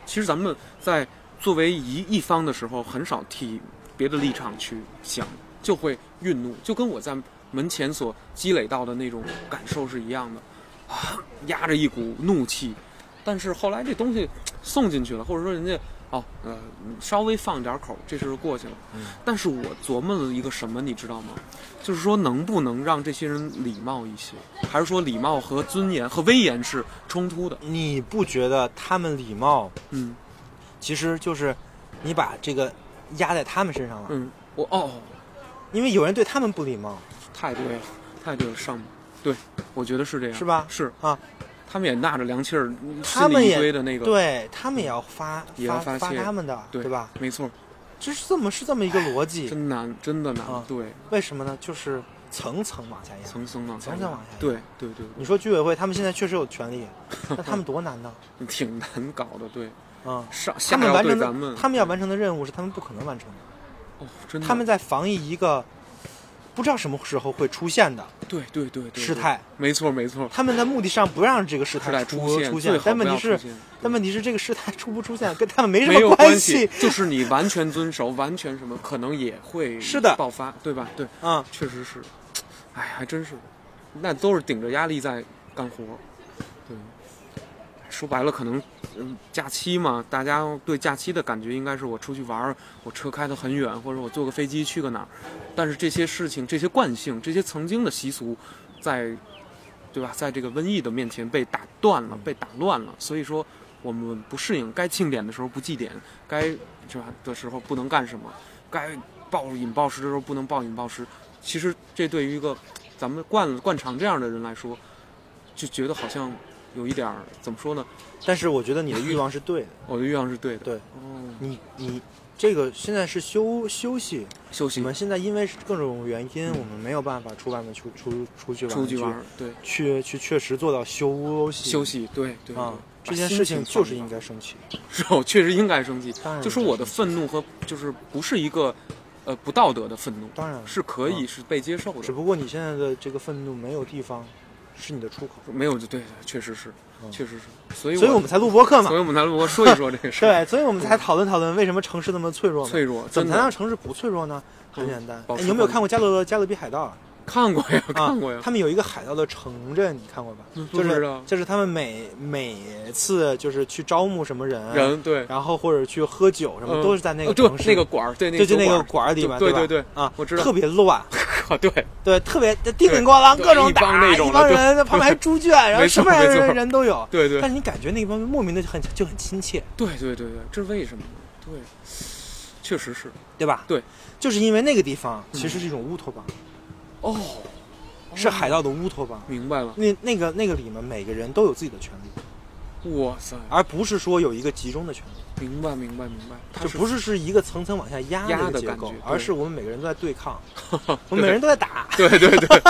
其实咱们在作为一一方的时候，很少替别的立场去想，就会愠怒，就跟我在门前所积累到的那种感受是一样的，啊，压着一股怒气。但是后来这东西送进去了，或者说人家哦呃稍微放点口，这事儿过去了。嗯但是我琢磨了一个什么，你知道吗？就是说能不能让这些人礼貌一些，还是说礼貌和尊严和威严是冲突的？你不觉得他们礼貌嗯其实就是你把这个压在他们身上了？嗯，我哦，因为有人对他们不礼貌太对了，太对了，上，对，我觉得是这样，是吧是啊，他们也纳着凉气儿，他们也的那个，对他们也要发也要发发他们的，对吧？没错，这是这么是这么一个逻辑。真难，真的难，啊对，为什么呢？就是层层往下压。层层往下层层往下压对对对你说居委会他们现在确实有权利，那他们多难呢？挺难搞的，对，啊、上他们完成的他们要完成的任务是他们不可能完成的。哦，真的，他们在防疫一个不知道什么时候会出现的对对对对对事态，没错没错，他们在目的上不让这个事事态出出现，但问题是，但问题是这个事态出不出现跟他们没什么关系。就是你完全遵守，完全什么，可能也会 是的爆发，对吧？对，嗯、确实是。哎，还真是，那都是顶着压力在干活。说白了，可能嗯，假期嘛，大家对假期的感觉应该是我出去玩儿，我车开得很远，或者我坐个飞机去个哪儿。但是这些事情、这些惯性、这些曾经的习俗，在对吧，在这个瘟疫的面前被打断了、被打乱了。所以说，我们不适应，该庆典的时候不祭典，该是吧的时候不能干什么，该暴饮暴食的时候不能暴饮暴食。其实这对于一个咱们惯惯常这样的人来说，就觉得好像有一点儿怎么说呢？但是我觉得你的欲望是对的，我的欲望是对的。对。哦，你你这个现在是休休息，休息。我们现在因为各种原因，我们没有办法出外面出出出去玩去出去玩儿，对，去去确实做到休息。休息，对对啊，对这件事情就是应该生气。是我确实应该生气。当然，就是我的愤怒和就是不是一个呃不道德的愤怒，当然。是可以是被接受的，只不过你现在的这个愤怒没有地方是你的出口，没有对对，确实是，嗯确实是，所以所以我们才录播客嘛所以。我们才录播说一说这个事，对，所以我们才讨论讨论为什么城市那么脆弱。脆弱，怎么才让城市不脆弱呢？很简单，你有没有看过加勒加勒比海盗啊？看过呀，啊看过呀，他们有一个海盗的城镇，你看过吧？就是就是他们每每次就是去招募什么人，人对，然后或者去喝酒什么，嗯。都是在那个城市，那个馆儿，对那就就那个馆儿。里面，对对对啊，我知道。特别乱，啊对，对，特别叮叮咣啷，各种打，一帮对。人，旁边还猪圈，然后什么人人都有。对对。但是你感觉那帮人莫名的就很就很亲切，对对对对，这是为什么呢？对，确实是。对吧？对，就是因为那个地方其实是一种乌托邦，哦，是海盗的乌托邦。明白了，那那个那个里面每个人都有自己的权利，哇塞，而不是说有一个集中的权利，明白明白明白，它就不是是一个层层往下压压的结构的感觉，而是我们每个人都在对抗，我们每个人都在打。对对对，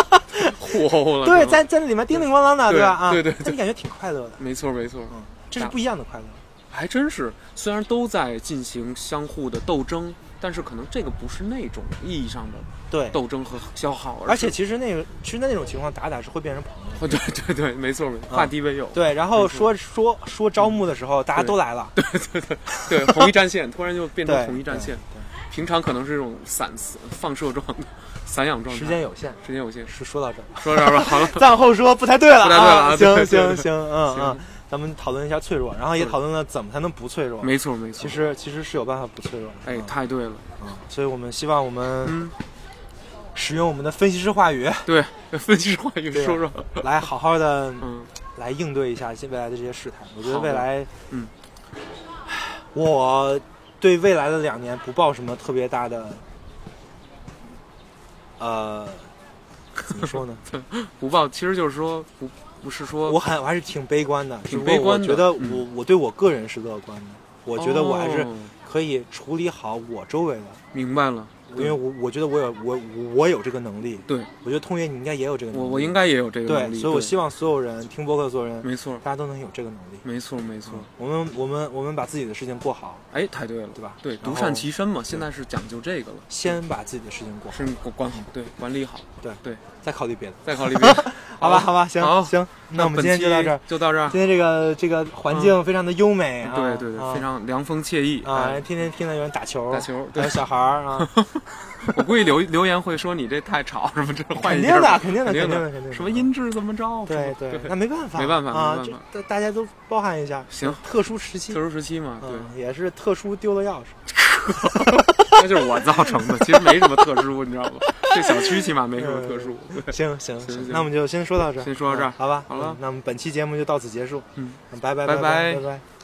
火了，对，在在那里面叮叮咣啷的，对吧？啊，对对对。但你感觉挺快乐的，没错没错，嗯，这是不一样的快乐。还真是，虽然都在进行相互的斗争，但是可能这个不是那种意义上的对，斗争和消耗，而且其实那个其实那种情况打打是会变成朋友。哦 对对对，没错没错，化敌为友，对，然后说说说招募的时候，大家都来了，对，对 对对，同一战线突然就变成同，一战线，对平常可能是这种散放射状的散养状态，时间有限，时间有限，是说到这儿。说到这儿吧，好了，再往后说不太对了，不太对了行行行，嗯行。嗯，咱们讨论一下脆弱，然后也讨论了怎么才能不脆弱。没错没错，其实其实是有办法不脆弱的。哎，嗯。太对了，嗯，所以我们希望我们嗯，使用我们的分析师话语，对，分析师话语说说，来好好的 嗯，来应对一下未来的这些事态。我觉得未来，嗯，我对未来的两年不抱什么特别大的，呃，怎么说呢？不抱，其实就是说不不是说我很我还是挺悲观的，挺悲观的我觉得我、嗯我对我个人是乐观的，我觉得我还是哦可以处理好我周围的，明白了，因为我我觉得我有我我有这个能力，对我觉得通爷你应该也有这个能力，我我应该也有这个能对，力，所以我希望所有人听播客的所有人，没错大家都能有这个能力。没错没错，我们我们我们把自己的事情过好，哎，太对了，对吧？对，独善其身嘛，现在是讲究这个了，先把自己的事情过好，是管好，对，管理好，对对，再考虑别的。再考虑别的，好吧，好吧，行行，那我们今天就到这儿。就到这儿，今天这个这个环境非常的优美啊，对对对，啊。非常凉风惬意啊，哎。天天听到有人打球，打球还有小孩儿啊，我估计留留言会说你这太吵什么这 换一肯定的，肯定的肯定的，肯定的。什么音质怎么着？对对，那没办法，没办法啊，没办法这大家都包含一下。行特殊时期特，殊时期嘛，对，嗯，也是特殊丢了钥匙。那就是我造成的，其实没什么特殊，你知道吧？这小区起码没什么特殊，行行行行那我们就先说到这儿，先说到这儿嗯好吧？好了嗯那我们本期节目就到此结束，嗯，拜拜拜拜拜拜拜。